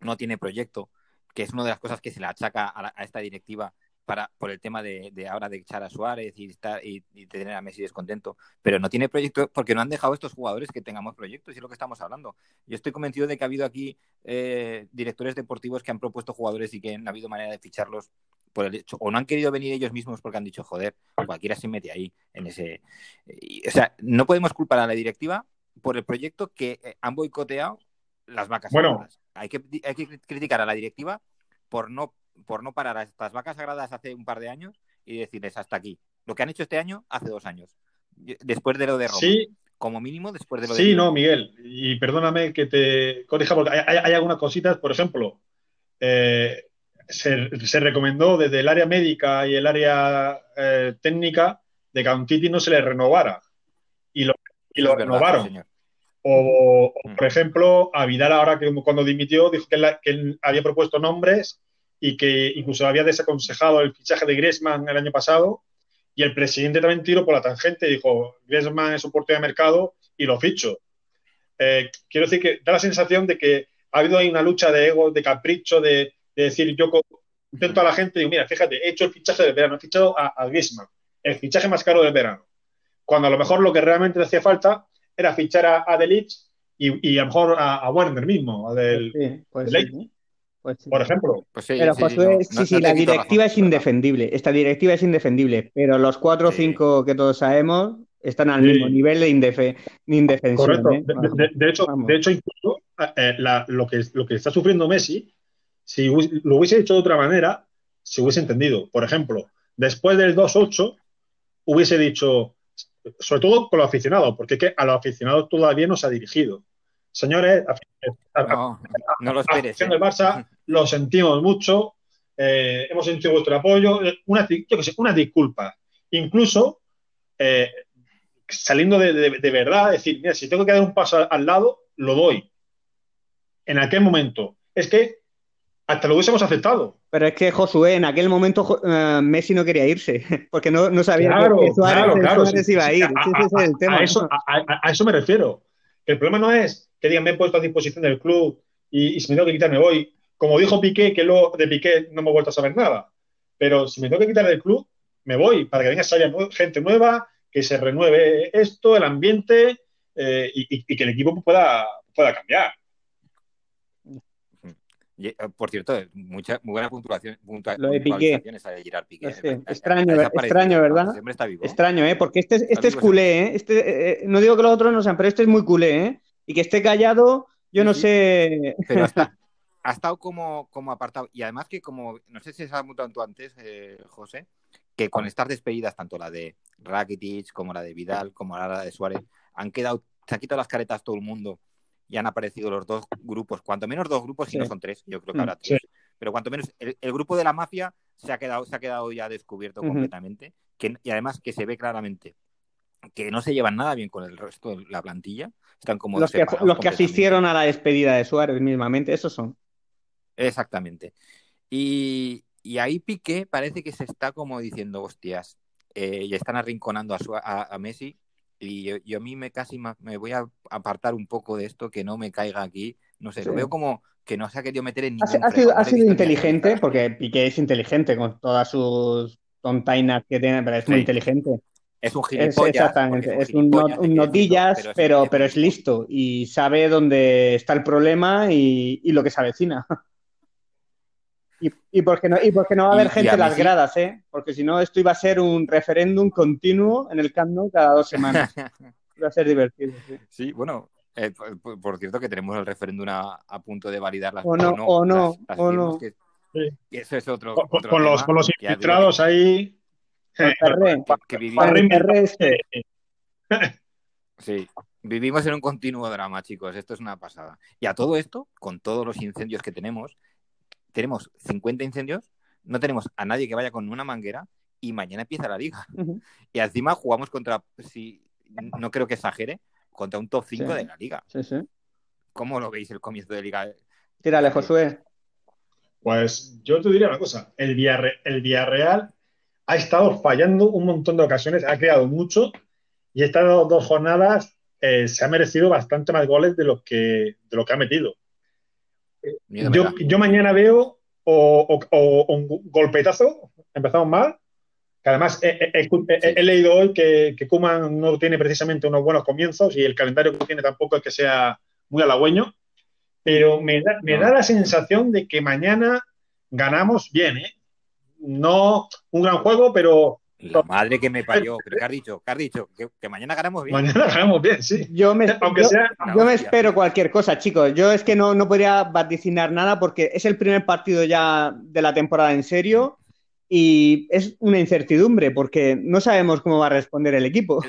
no tiene proyecto, que es una de las cosas que se le achaca a, esta directiva para, por el tema de, ahora de echar a Suárez y, estar, y, tener a Messi descontento, pero no tiene proyecto porque no han dejado estos jugadores que tengamos proyectos y es lo que estamos hablando. Yo estoy convencido de que ha habido aquí eh, directores deportivos que han propuesto jugadores y que no ha habido manera de ficharlos por el hecho, o no han querido venir ellos mismos porque han dicho, joder, cualquiera se mete ahí en ese... o sea, no podemos culpar a la directiva por el proyecto que eh, han boicoteado las vacas bueno, hay que, hay que criticar a la directiva por no, por no parar a estas vacas sagradas hace un par de años y decirles hasta aquí. Lo que han hecho este año hace dos años, después de lo de Roma. Sí. Como mínimo, después de lo de. Sí, no, Miguel. Y perdóname que te corrija, porque hay, algunas cositas. Por ejemplo, eh, se, recomendó desde el área médica y el área eh, técnica de que a un Titi no se le renovara. Y lo, y lo renovaron. O, mm. por ejemplo, a Vidal ahora que cuando dimitió dijo que él, había propuesto nombres y que incluso había desaconsejado el fichaje de Griezmann el año pasado y el presidente también tiró por la tangente y dijo Griezmann es un de mercado y lo ficho. Eh, quiero decir que da la sensación de que ha habido ahí una lucha de ego, de capricho, de, decir yo intento a la gente y digo, mira, fíjate, he hecho el fichaje del verano, he fichado a, a Griezmann, el fichaje más caro del verano. Cuando a lo mejor lo que realmente le hacía falta era fichar a, a y, a lo mejor a, Werner mismo, a del, pues pues por ejemplo. Pues pero Josué, sí, sí, la directiva es indefendible. Esta directiva es indefendible, pero los cuatro o cinco que todos sabemos están al mismo nivel de, indefe, indefensión. Correcto. ¿eh? De, hecho, de hecho, incluso eh, lo, que, lo que está sufriendo Messi, si lo hubiese hecho de otra manera, se hubiese entendido. Por ejemplo, después del 2-8, hubiese dicho, sobre todo con los aficionados, porque es que a los aficionados todavía no se ha dirigido. Señores, no, no lo esperes, del ¿eh? Barça, lo sentimos mucho, eh, hemos sentido vuestro apoyo, eh, una, yo sé, una disculpa. Incluso saliendo de, verdad, decir, mira, si tengo que dar un paso al, lado, lo doy. En aquel momento. es que hasta lo hubiésemos aceptado. Pero es que Josué, en aquel momento uh, Messi no quería irse, porque no, no sabía claro, que Suárez, claro, claro, Suárez sí, iba a ir. a, Ese es el a, tema. a eso, a, eso, me refiero. El problema no es que digan me he puesto a disposición del club y, si me tengo que quitar me voy. Como dijo Piqué, que luego de Piqué no me he vuelto a saber nada. Pero si me tengo que quitar del club, me voy para que venga gente nueva, que se renueve esto, el ambiente eh, y, y, que el equipo pueda, pueda cambiar. Y, por cierto, mucha, muy buena puntuación, puntua, Lo de Piqué. de Gerard Piqué. No sé, extraño, extraño, ¿verdad? Está vivo. Extraño, ¿eh? Porque este, este es culé, ¿eh? Este, eh, no digo que los otros no sean, pero este es muy culé, ¿eh? Y que esté callado, yo no sé. Pero hasta, ha estado como, como apartado. Y además que como, no sé si se ha mutado tú antes, eh, José, que con estas despedidas, tanto la de Rakitic como la de Vidal, como la de Suárez, han quedado, se ha quitado las caretas todo el mundo y han aparecido los dos grupos, cuanto menos dos grupos, si sí. no son tres, yo creo que habrá tres, sí. pero cuanto menos el, el, grupo de la mafia se ha quedado, se ha quedado ya descubierto uh -huh. completamente, que, y además que se ve claramente que no se llevan nada bien con el resto de la plantilla, están como los que, los que asistieron a la despedida de Suárez mismamente, esos son. Exactamente. Y, y ahí Piqué parece que se está como diciendo, hostias, eh, y están arrinconando a, su, a, a Messi y yo, yo, a mí me casi me voy a apartar un poco de esto, que no me caiga aquí. No sé, sí. lo veo como que no se ha querido meter en ningún Ha, ha sido, ha sido inteligente, porque Piqué es inteligente con todas sus tontainas que tiene, pero es sí. muy inteligente. Es un gilipollas. Es, exactamente, es un, un, un notillas, pero, pero, pero, es listo y sabe dónde está el problema y, y lo que se avecina. Y, y, porque no, y porque no va a haber y, gente en las gradas, ¿eh? Porque si no, esto iba a ser un referéndum continuo en el Camp Nou cada dos semanas. iba a ser divertido. Sí, sí bueno, eh, por, por, cierto que tenemos el referéndum a, a, punto de validar las o no, o no, las, las o no. Que, sí. y eso es otro. Con, otro con los, con los infiltrados que, ahí. Que vivimos, sí, vivimos en un continuo drama, chicos. Esto es una pasada. Y a todo esto, con todos los incendios que tenemos, tenemos 50 incendios, no tenemos a nadie que vaya con una manguera y mañana empieza la liga. Uh -huh. Y encima jugamos contra, si no creo que exagere, contra un top 5 sí. de la liga. Sí, sí. ¿Cómo lo veis el comienzo de liga? Tírale, Josué. Pues yo te diría una cosa, el, Villarreal, el Villarreal ha estado fallando un montón de ocasiones, ha creado mucho y estas dos jornadas eh, se ha merecido bastante más goles de los que, de lo que ha metido. Yo, yo, mañana veo o, o, o, un golpetazo, empezamos mal, que además he, he, he, he leído hoy que, que Kuman no tiene precisamente unos buenos comienzos y el calendario que tiene tampoco es que sea muy halagüeño, pero me da, me da la sensación de que mañana ganamos bien, ¿eh? No un gran juego, pero la madre que me parió, pero ¿qué has dicho? ¿Qué has dicho? Que, que, mañana ganamos bien. Mañana ganamos bien, sí. Yo me, Aunque yo, sea... yo me espero cualquier cosa, chicos. Yo es que no, no podría vaticinar nada porque es el primer partido ya de la temporada en serio y es una incertidumbre porque no sabemos cómo va a responder el equipo.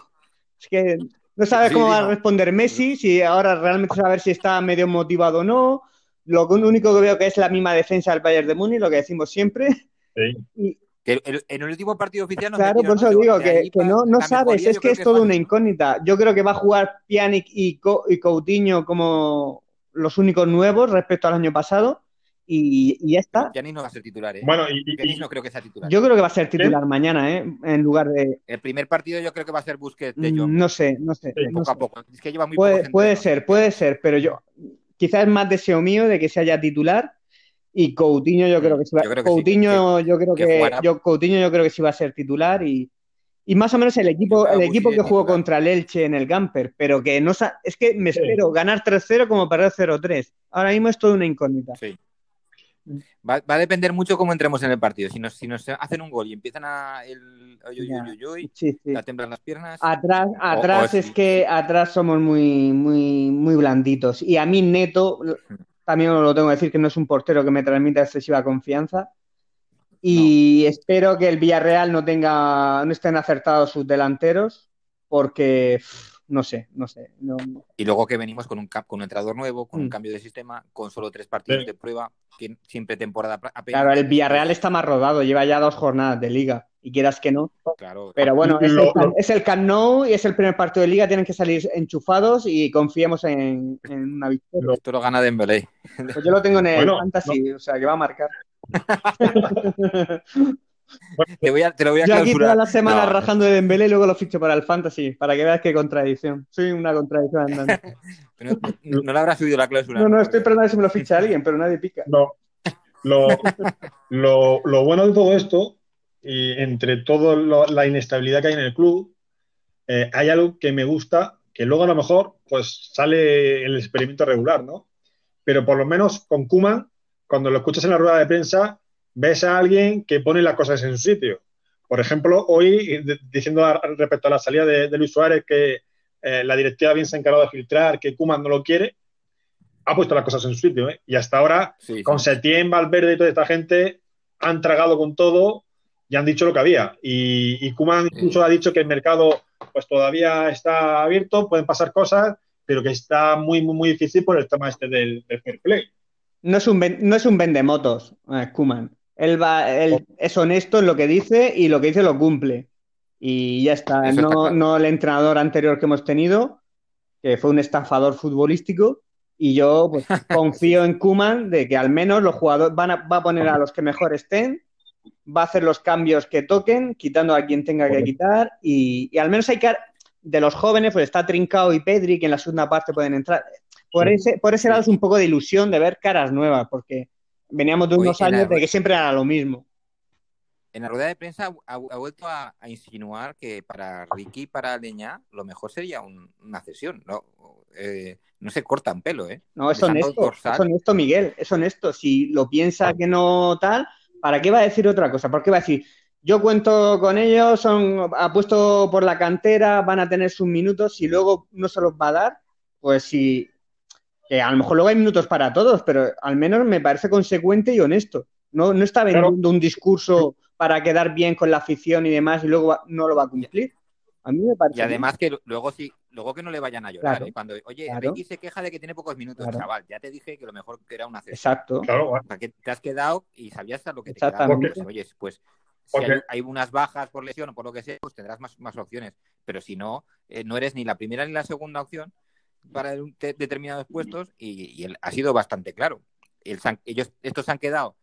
Es que no sabe sí, cómo va a responder Messi, si ahora realmente saber si está medio motivado o no. Lo único que veo que es la misma defensa del Bayern de Múnich, lo que decimos siempre. Sí. Y, que el, en el último partido oficial no Claro, por eso digo que, que, no, no sabes, es que es todo una incógnita. Yo creo que va a jugar Pjanic y, Co y Coutinho como los únicos nuevos respecto al año pasado y, y ya está. Pjanic no va a ser titular, ¿eh? Bueno, y, Pjanic no creo que sea titular. Yo creo que va a ser titular ¿Sí? mañana, ¿eh? En lugar de... El primer partido yo creo que va a ser Busquets de John. No sé, no sé. Sí, no poco sé. a poco. Es que lleva muy puede, poco puede ser, puede ser, pero yo... Quizás es más deseo mío de que se haya titular y Coutinho yo creo que sí va, yo creo que Coutinho sí, que, yo creo que, que yo, Coutinho yo creo que sí va a ser titular y, y más o menos el equipo el equipo que jugó contra el Elche en el Gamper, pero que no es que me espero sí. ganar 3-0 como perder 0-3. Ahora mismo es toda una incógnita. Sí. Va, va, a depender mucho cómo entremos en el partido. Si nos, si nos hacen un gol y empiezan a el sí, sí. a temblar las piernas. Atrás, atrás o, o es que atrás somos muy, muy, muy blanditos. Y a mí Neto también lo tengo que decir que no es un portero que me transmita excesiva confianza. Y no. espero que el Villarreal no tenga, no estén acertados sus delanteros, porque no sé, no sé. Y luego que venimos con un, con un entrenador nuevo, con un mm. cambio de sistema, con solo tres partidos de prueba, siempre temporada apenas. Claro, el Villarreal está más rodado, lleva ya dos jornadas de liga, y quieras que no. Claro. Pero bueno, es, el, es el Camp Nou y es el primer partido de liga, tienen que salir enchufados y confiemos en, una victoria. Esto lo gana Dembélé. Pues yo lo tengo en el Fantasy, o sea, que va a marcar. te, voy a, te lo voy a Yo aquí toda la semana rajando de Dembélé y luego lo ficho para el Fantasy, para que veas qué contradicción. Soy una contradicción andante. no, le habrá subido la cláusula. No, no, estoy esperando a ver si me lo ficha alguien, pero nadie pica. No. Lo, lo, bueno de todo esto, y entre toda la inestabilidad que hay en el club, eh, hay algo que me gusta, que luego a lo mejor pues sale el experimento regular, ¿no? Pero por lo menos con Kuman, cuando lo escuchas en la rueda de prensa, ves a alguien que pone las cosas en su sitio. Por ejemplo, hoy, diciendo respecto a la salida de, Luis Suárez que eh, la directiva bien se ha encargado de filtrar, que Kuman no lo quiere, ha puesto las cosas en su sitio. ¿eh? Y hasta ahora, con Setién, Valverde y toda esta gente, han tragado con todo y han dicho lo que había. Y, y Kuman incluso ha dicho que el mercado pues todavía está abierto, pueden pasar cosas, pero que está muy, muy, muy difícil por el tema este del, del fair play no es un, no es un vendemotos, eh, Kuman. Él, va, él es honesto en lo que dice y lo que dice lo cumple. Y ya está. no, el entrenador anterior que hemos tenido, que fue un estafador futbolístico. Y yo pues, confío en Kuman de que al menos los jugadores van a, va a poner a los que mejor estén, va a hacer los cambios que toquen, quitando a quien tenga que quitar. Y, y al menos hay que. De los jóvenes, pues está Trincao y Pedri, que en la segunda parte pueden entrar por, ese, por ese lado es un poco de ilusión de ver caras nuevas, porque veníamos de unos años de que siempre era lo mismo. En la rueda de prensa ha, vuelto a, insinuar que para Ricky y para Leña lo mejor sería una cesión. ¿no? Eh, no se corta un pelo, ¿eh? No, es honesto, es honesto, Miguel, es honesto. Si lo piensa que no tal, ¿para qué va a decir otra cosa? ¿Por qué va a decir, yo cuento con ellos, son apuesto por la cantera, van a tener sus minutos y luego no se los va a dar? Pues si a lo mejor luego hay minutos para todos, pero al menos me parece consecuente y honesto. No, no está vendiendo un discurso para quedar bien con la afición y demás y luego no lo va a cumplir. A mí me parece. Y además que luego sí, luego que no le vayan a llorar. ¿eh? Cuando, oye, Ricky se queja de que tiene pocos minutos, chaval. Ya te dije que lo mejor era una cesión. Exacto. Claro, que te has quedado y sabías a lo que te quedaba. Pues, oye, pues si hay, unas bajas por lesión o por lo que sea, pues tendrás más, más opciones. Pero si no, eh, no eres ni la primera ni la segunda opción, para determinados puestos y, ha sido bastante claro. ellos, estos se han quedado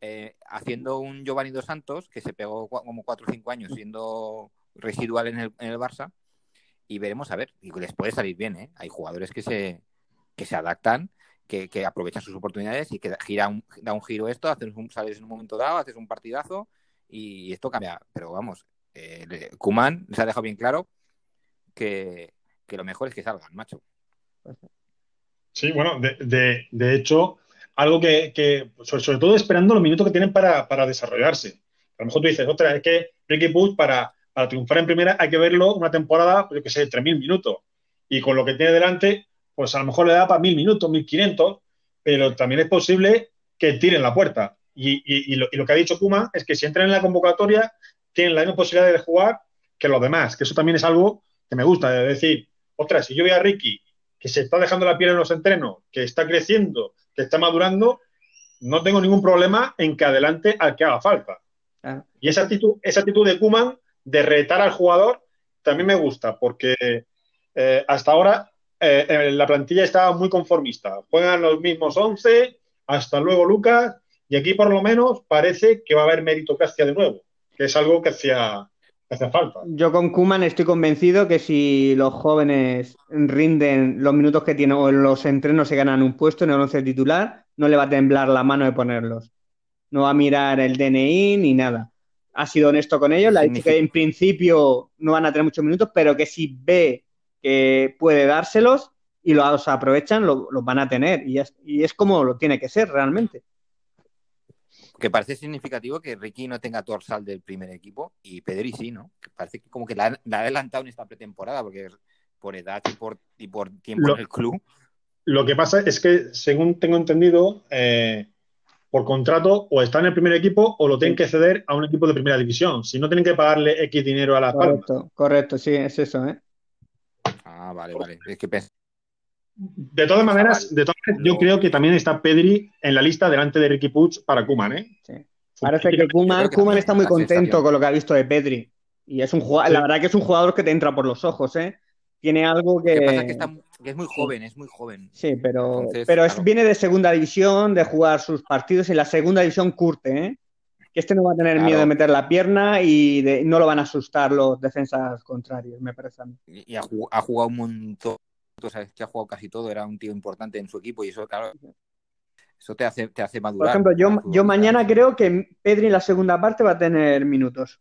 eh, haciendo un Giovanni Dos Santos que se pegó como 4 o 5 años siendo residual en el, en el Barça y veremos a ver. Y les puede salir bien, ¿eh? Hay jugadores que se, que se adaptan, que, que aprovechan sus oportunidades y que gira un, da un giro esto, haces un, sales en un momento dado, haces un partidazo y esto cambia. Pero vamos, eh, Kuman se ha dejado bien claro que, que lo mejor es que salgan, macho. Sí, bueno, de, de, hecho, algo que, sobre, todo esperando los minutos que tienen para, desarrollarse. A lo mejor tú dices, otra, es que Ricky Puig para, para triunfar en primera hay que verlo una temporada, pues yo que sé, 3.000 minutos. Y con lo que tiene delante, pues a lo mejor le da para 1.000 minutos, 1.500, pero también es posible que tiren la puerta. Y, lo, y, lo, que ha dicho Kuma es que si entran en la convocatoria, tienen la misma posibilidad de jugar que los demás, que eso también es algo que me gusta, de decir, ostras, si yo veo a Ricky que se está dejando la piel en los entrenos, que está creciendo, que está madurando, no tengo ningún problema en que adelante al que haga falta. Y esa actitud, esa actitud de Kuman de retar al jugador también me gusta, porque eh, hasta ahora eh, la plantilla estaba muy conformista. Juegan los mismos 11, hasta luego Lucas, y aquí por lo menos parece que va a haber meritocracia de nuevo, que es algo que hacía, falta. Yo con Kuman estoy convencido que si los jóvenes rinden los minutos que tienen o los entrenos se ganan un puesto en el once titular, no le va a temblar la mano de ponerlos. No va a mirar el DNI ni nada. Ha sido honesto con ellos, le ha dicho que en principio no van a tener muchos minutos, pero que si ve que puede dárselos y los aprovechan, los van a tener. Y y es como lo tiene que ser realmente que parece significativo que Ricky no tenga torsal del primer equipo y Pedri sí, ¿no? parece que como que la, ha adelantado en esta pretemporada porque por edad y por, y por tiempo en el club. Lo que pasa es que, según tengo entendido, eh, por contrato o está en el primer equipo o lo tienen que ceder a un equipo de primera división. Si no tienen que pagarle X dinero a la Correcto, correcto, sí, es eso, ¿eh? Ah, vale, vale. Es que pens- De todas maneras, de todas maneras, yo creo que también está Pedri en la lista delante de Ricky Puig para Kuman, ¿eh? Sí. Parece que Kuman, también está muy contento con lo que ha visto de Pedri. Y es un jugador, Sí. la verdad que es un jugador que te entra por los ojos, ¿eh? Tiene algo Lo que pasa es que, está, que es muy joven, es muy joven. Sí, pero, Entonces, pero es- claro. viene de segunda división, de jugar sus partidos en la segunda división curte, ¿eh? Que este no va a tener Claro. miedo de meter la pierna y de- no lo van a asustar los defensas contrarios, me parece a mí. Y ha jugado un montón. Tú sabes que ha jugado casi todo, era un tío importante en su equipo y eso, claro, eso te hace, te hace Por madurar. ejemplo, yo, yo mañana creo que Pedri en la segunda parte va a tener minutos.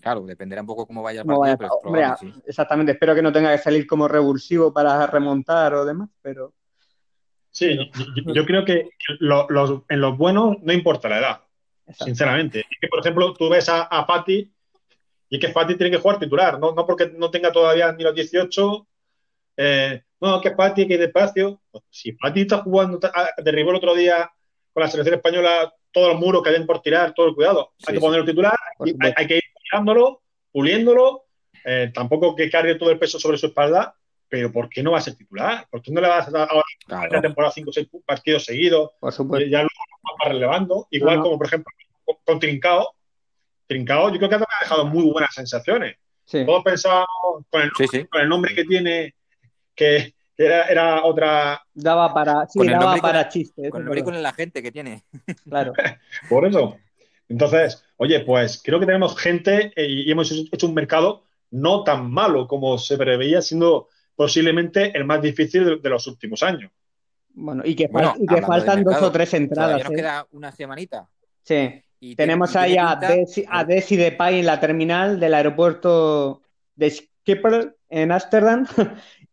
Claro, dependerá un poco cómo vaya el partido, vaya- pero es hombre, probable, sí. exactamente, espero que no tenga que salir como revulsivo para remontar o demás, pero Sí, yo, yo creo que lo- los- en los buenos no importa la edad, exacto. sinceramente. Es que, por ejemplo, tú ves a, a Fati y es que Fati tiene que jugar titular, no, no porque no tenga todavía ni los 18. Eh, no, que Fati, que despacio. Si Fati está jugando, ah, derribó el otro día con la selección española todos los muros que habían por tirar, todo el cuidado. Sí, hay que sí. ponerlo titular, hay, que ir cuidándolo, puliéndolo. eh, tampoco que cargue todo el peso sobre su espalda, pero ¿por qué no va a ser titular? ¿Por qué no le vas a dar ahora Claro. la temporada 5 o 6 partidos seguidos? Por supuesto. ya lo va relevando. Igual No, no. como, por ejemplo, con, con Trincao. Trincao, yo creo que ha dejado muy buenas sensaciones. Sí. Todos pensábamos con el, Sí, sí. con el nombre que tiene que, que era, era otra. Daba para, sí, Con el daba para chistes, Con el nombre con la gente que tiene. claro. Por eso. Entonces, oye, pues creo que tenemos gente eh, y hemos hecho un mercado no tan malo como se preveía, siendo posiblemente el más difícil de, de los últimos años. Bueno, y que, fal- y que faltan de dos o tres Todavía entradas. nos ¿eh? queda una semanita. Sí. Y Tenemos ahí a Desi, a Desi Depay en la terminal del aeropuerto de Schiphol en Ámsterdam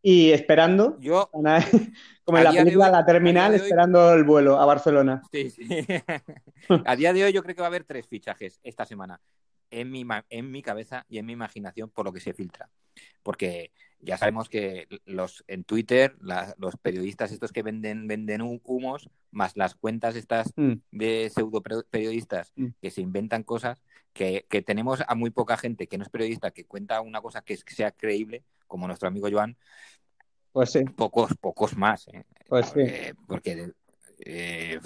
y esperando, Yo, como en la película hoy- La a terminal, hoy- esperando el vuelo a Barcelona. Sí, sí. A día de hoy yo creo que va a haber tres fichajes esta semana. En mi, en mi cabeza y en mi imaginación por lo que se filtra. Porque ya sabemos que los en Twitter, la- los periodistas estos que venden, venden hu- humos, más las cuentas estas Mm. de pseudo periodistas Mm. que se inventan cosas, que, que tenemos a muy poca gente que no es periodista, que cuenta una cosa que, es- que sea creíble, como nuestro amigo Joan, Pues sí, pocos, pocos más. ¿eh? pues sí. Eh, porque eh,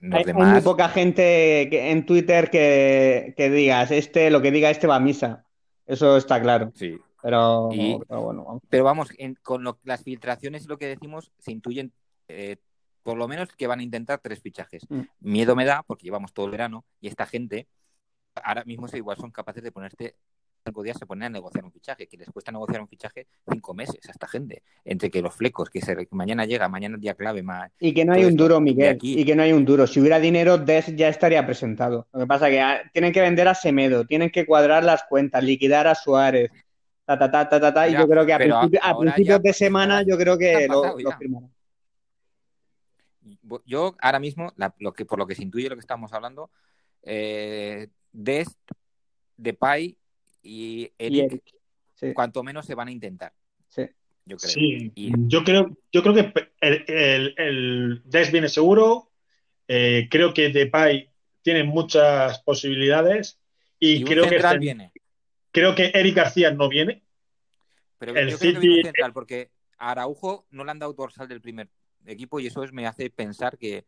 los Hay, hay demás... muy poca gente que- en Twitter que, que digas, este, lo que diga este va a misa. Eso está claro. Sí. Pero, Y- pero bueno, vamos. Pero vamos, en- con lo- las filtraciones y lo que decimos, se intuyen eh, por lo menos que van a intentar tres fichajes. Mm. Miedo me da porque llevamos todo el verano y esta gente ahora mismo igual son capaces de ponerte cinco días se ponen a negociar un fichaje, que les cuesta negociar un fichaje cinco meses a esta gente. Entre que los flecos, que se, mañana llega, mañana es día clave, ma- Y que no hay todo un esto, duro, Miguel. aquí. Y que no hay un duro. Si hubiera dinero, Des ya estaría presentado. Lo que pasa es que ah, tienen que vender a Semedo, tienen que cuadrar las cuentas, liquidar a Suárez, ta, ta, ta, ta, ta, ta, y yo creo que a, principios ya, de pues, semana yo creo que lo, pasado lo firmarán. Yo ahora mismo, la- lo que, por lo que se intuye lo que estamos hablando, eh, Dest, Depay y Y Eric, Eric. Sí, cuanto menos se van a intentar, sí. yo creo. Sí, Y- yo creo, yo creo que el, el, viene seguro. eh, creo que Depay tiene muchas posibilidades. Y, Y creo, que, central este- viene. creo que Eric García no viene. Pero el yo creo que viene City- central porque a Araujo no le han dado dorsal del primer equipo y eso es- me hace pensar que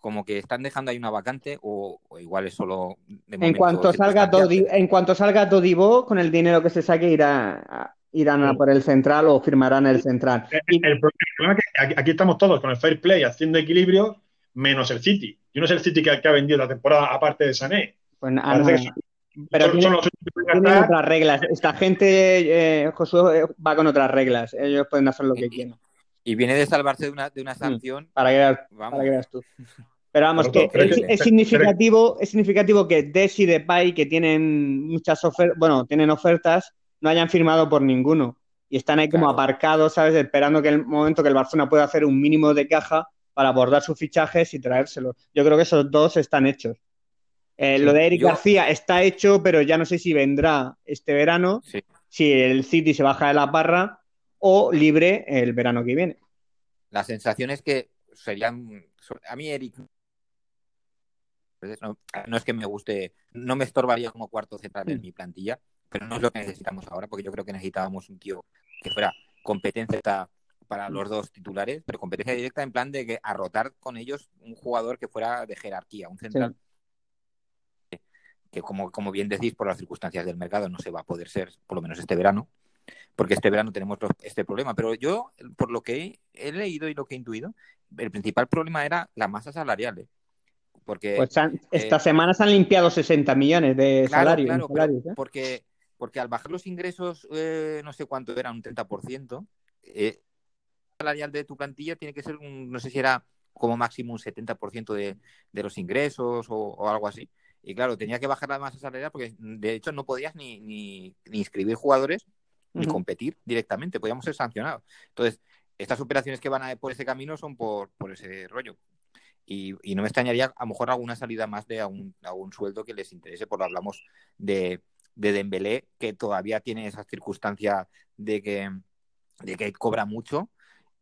como que están dejando ahí una vacante o, o igual es solo de En cuanto salga pero- en cuanto salga Todibo, con el dinero que se saque irá, a- irán a Claro. por el central o firmarán el central. El, problema es que aquí, estamos todos con el fair play haciendo equilibrio, menos el City. Yo no sé el City que, que ha vendido la temporada aparte de Sané. pues, ah, no. que son- Pero son, tiene- son los únicos que pueden Tienen otras reglas. Esta gente, eh, Josué, eh, va con otras reglas. Ellos pueden hacer lo que Y- quieran. Y viene de salvarse de una, de una sanción. Para que veas, Vamos. para que veas tú. Pero vamos, que pero es, que- es pero- significativo, es significativo que Des y Depay, que tienen muchas ofertas, bueno, tienen ofertas, no hayan firmado por ninguno. Y están ahí como Claro. aparcados, ¿sabes? Esperando que el momento que el Barcelona pueda hacer un mínimo de caja para abordar sus fichajes y traérselos. Yo creo que esos dos están hechos. Eh, Sí, lo de Eric yo- García está hecho, pero ya no sé si vendrá este verano, Sí. si el City se baja de la barra o libre el verano que viene. La sensación es que serían. A mí, Eric. No, no es que me guste, no me estorbaría como cuarto central en Mm. mi plantilla, pero no es lo que necesitamos ahora, porque yo creo que necesitábamos un tío que fuera competencia para los dos titulares, pero competencia directa en plan de que a rotar con ellos un jugador que fuera de jerarquía, un central. Que como, como bien decís, por las circunstancias del mercado no se va a poder ser, por lo menos este verano, porque este verano tenemos este problema. Pero yo, por lo que he, leído y lo que he intuido, el principal problema era la masa salarial. ¿eh? Porque, pues esta eh, semana se han limpiado 60 millones de salarios. ¿eh? porque, porque al bajar los ingresos, no sé cuánto era, un 30%, eh, salarial de tu plantilla tiene que ser, un, no sé si era como máximo un 70% de, de los ingresos o, algo así. Y claro, tenía que bajar la masa salarial porque de hecho no podías ni, ni, inscribir jugadores ni competir directamente, podíamos ser sancionados. Entonces, estas operaciones que van a, por ese camino son por, por ese rollo. Y, y, no me extrañaría a lo mejor alguna salida más de algún, algún sueldo que les interese, porque hablamos de, de Dembélé, que todavía tiene esa circunstancia de que, de que cobra mucho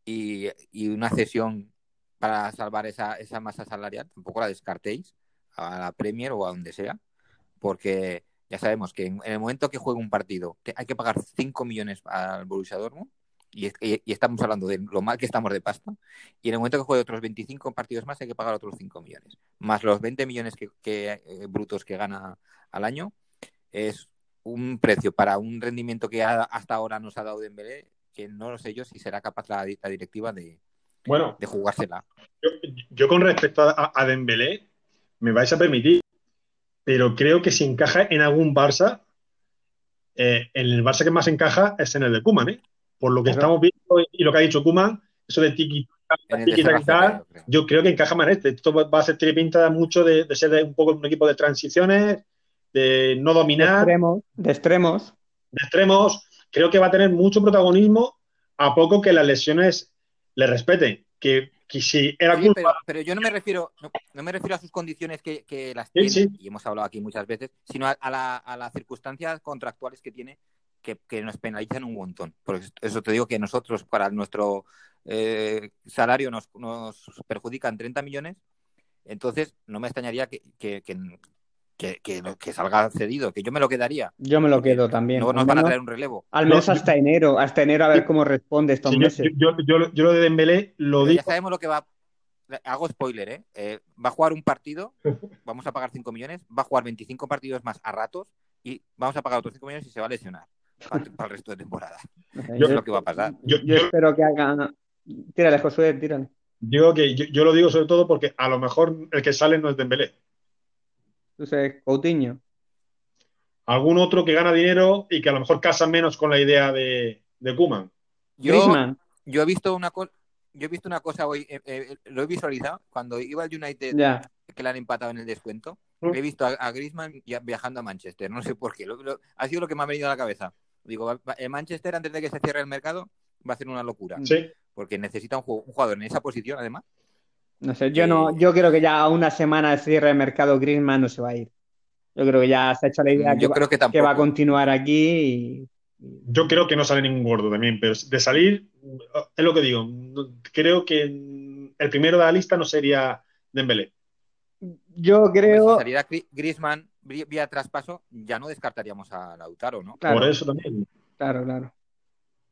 y, una cesión para salvar esa, esa masa salarial, tampoco la descartéis a la Premier o a donde sea, porque ya sabemos que en, el momento que juega un partido hay que pagar 5 millones al Borussia Dortmund y, y, estamos hablando de lo mal que estamos de pasta, y en el momento que juegue otros 25 partidos más hay que pagar otros 5 millones, más los 20 millones que, eh, brutos que gana al año, es un precio para un rendimiento que hasta ahora nos ha dado Dembélé que no lo sé yo si será capaz la, directiva de, bueno, de jugársela. Yo, con respecto a, a, Dembélé, me vais a permitir, pero creo que si encaja en algún Barça, eh, en el Barça que más encaja es en el de Kuman, ¿eh? Por lo que estamos viendo y lo que ha dicho Kuman, eso de tiki yo creo que encaja más en este. Esto va a ser tiene pinta mucho de, ser un poco un equipo de transiciones, de no dominar. De extremos. De extremos. De extremos creo que va a tener mucho protagonismo a poco que las lesiones le respeten. Que, si era culpa... pero, yo no me refiero, no, me refiero a sus condiciones que, las tiene, y hemos hablado aquí muchas veces, sino a, las circunstancias contractuales que tiene que, nos penalizan un montón. Por eso te digo que nosotros, para nuestro eh, salario, nos, nos perjudican 30 millones. Entonces, no me extrañaría que, que, que, salga cedido, que yo me lo quedaría. Yo me lo quedo también. No nos van a traer un relevo. Al menos hasta enero, hasta enero a ver cómo responde estos meses. Yo, yo, yo, lo de Dembélé lo digo. Ya sabemos lo que va. Hago spoiler, ¿eh? ¿eh? Va a jugar un partido, vamos a pagar 5 millones, va a jugar 25 partidos más a ratos y vamos a pagar otros 5 millones y se va a lesionar para, el resto de temporada. Eso es lo que va a pasar. Yo, espero que haga. Tírale, Josué, tírale. Digo que yo, lo digo sobre todo porque a lo mejor el que sale no es Dembélé. Entonces, Coutinho. ¿Algún otro que gana dinero y que a lo mejor casa menos con la idea de, de Kuman? Yo, yo he visto una cosa. Yo he visto una cosa hoy, eh, eh, lo he visualizado, cuando iba al United, que le han empatado en el descuento, mm. he visto a, a Griezmann viajando a Manchester, no sé por qué, ha sido lo que me ha venido a la cabeza. Digo, en Manchester, antes de que se cierre el mercado, va a ser una locura. Sí. Porque necesita un, jugador en esa posición, además, no sé, yo no, yo creo que ya a una semana de cierre de mercado Griezmann no se va a ir. Yo creo que ya se ha hecho la idea yo que, creo va, que, va a continuar aquí Yo creo que no sale ningún gordo también, pero de salir, es lo que digo, creo que el primero de la lista no sería Dembélé. Yo creo... Si saliera Griezmann vía traspaso, ya no descartaríamos a Lautaro, ¿no? Por eso también. Claro, claro.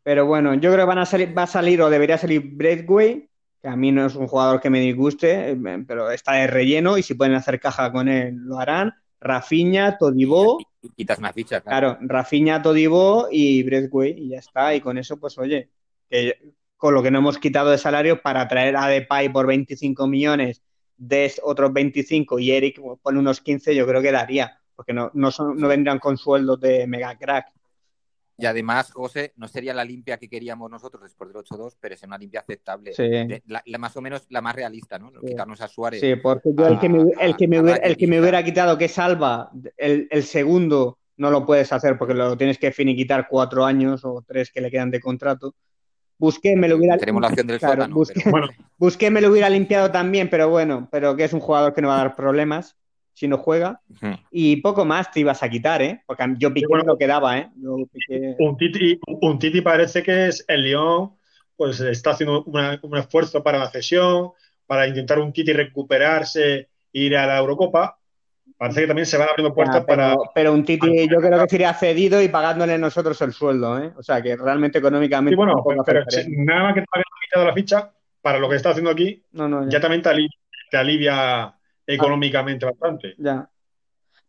Pero bueno, yo creo que van a salir, va a salir o debería salir Braithwaite que a mí no es un jugador que me disguste, eh, pero está de relleno y si pueden hacer caja con él lo harán. Rafiña, Todibó. Y, quitas una ficha, claro. Rafiña, Todibó y Breathway y ya está. Y con eso, pues oye, con lo que no hemos quitado de salario para traer a Depay por 25 millones, de otros 25 y Eric pone unos 15, yo creo que daría, porque no, no, son, no vendrían con sueldos de mega crack. Y además, José, no sería la limpia que queríamos nosotros después del 8-2, pero es una limpia aceptable. la, más o menos la más realista, ¿no? Quitarnos a Suárez. Sí, porque yo el que me, el que me, hubiera, el que me hubiera quitado que salva el, el, segundo no lo puedes hacer porque lo tienes que finiquitar cuatro años o tres que le quedan de contrato. Busqué, me lo hubiera. Tenemos la opción del claro, busqué, bueno. busqué, me lo hubiera limpiado también, pero bueno, pero que es un jugador que no va a dar problemas si no juega. Y poco más te ibas a quitar, ¿eh? Porque yo piqué lo que daba, ¿eh? Un, titi, un Titi parece que es el León, pues está haciendo un esfuerzo para la cesión, para intentar un Titi recuperarse, ir a la Eurocopa. parece que también se van abriendo puertas para. Pero un Titi, yo creo que sería cedido y pagándole nosotros el sueldo, ¿eh? O sea, que realmente económicamente. Sí, bueno, pero, nada más que te la mitad de la ficha, para lo que está haciendo aquí, ya. también te alivia, económicamente bastante. Ya.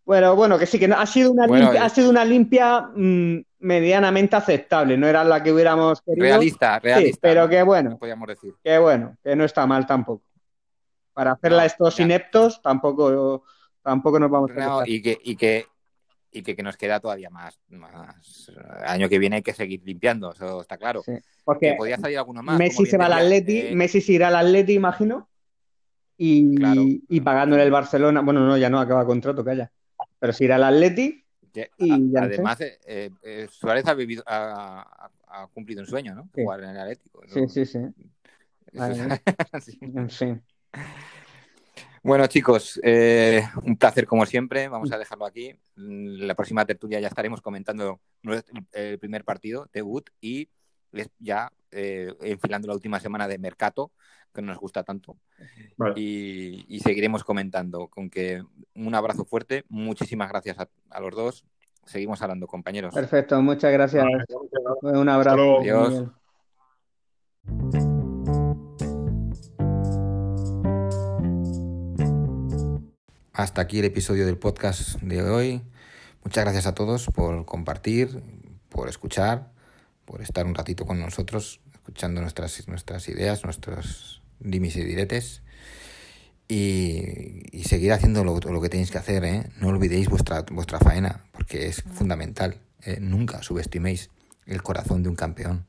Bueno, bueno, que sí, que ha sido una limpia, ha sido una limpia mm, medianamente aceptable, no era la que hubiéramos querido. Realista, realista. pero que bueno. Podríamos decir. Que bueno, que no está mal tampoco. Para hacerla estos ineptos, tampoco, tampoco nos vamos a y que, y que y que, nos queda todavía más, más. año que viene hay que seguir limpiando, eso está claro. porque podía salir alguno más. Messi se va al Atleti, eh, Messi se irá al Atleti, imagino. Y, y pagándole el Barcelona, bueno, no, ya no acaba contrato, calla. Pero se irá al Atleti. y además, eh, eh, Suárez ha vivido, ha, cumplido un sueño, ¿no? Jugar en el Atlético. Sí, sí, sí. En fin. Bueno, chicos, eh, un placer como siempre. Vamos a dejarlo aquí. La próxima tertulia ya estaremos comentando el primer partido, debut, y ya eh, enfilando la última semana de Mercato, que nos gusta tanto. Y, seguiremos comentando. Con que un abrazo fuerte. Muchísimas gracias a, los dos. Seguimos hablando, compañeros. Perfecto, muchas gracias. Un abrazo. Adiós. hasta aquí el episodio del podcast de hoy. Muchas gracias a todos por compartir, por escuchar, por estar un ratito con nosotros, escuchando nuestras, nuestras ideas, nuestros dimis y diretes. Y, seguir haciendo lo, lo, que tenéis que hacer. ¿eh? No olvidéis vuestra, vuestra faena, porque es fundamental. ¿eh? Nunca subestiméis el corazón de un campeón.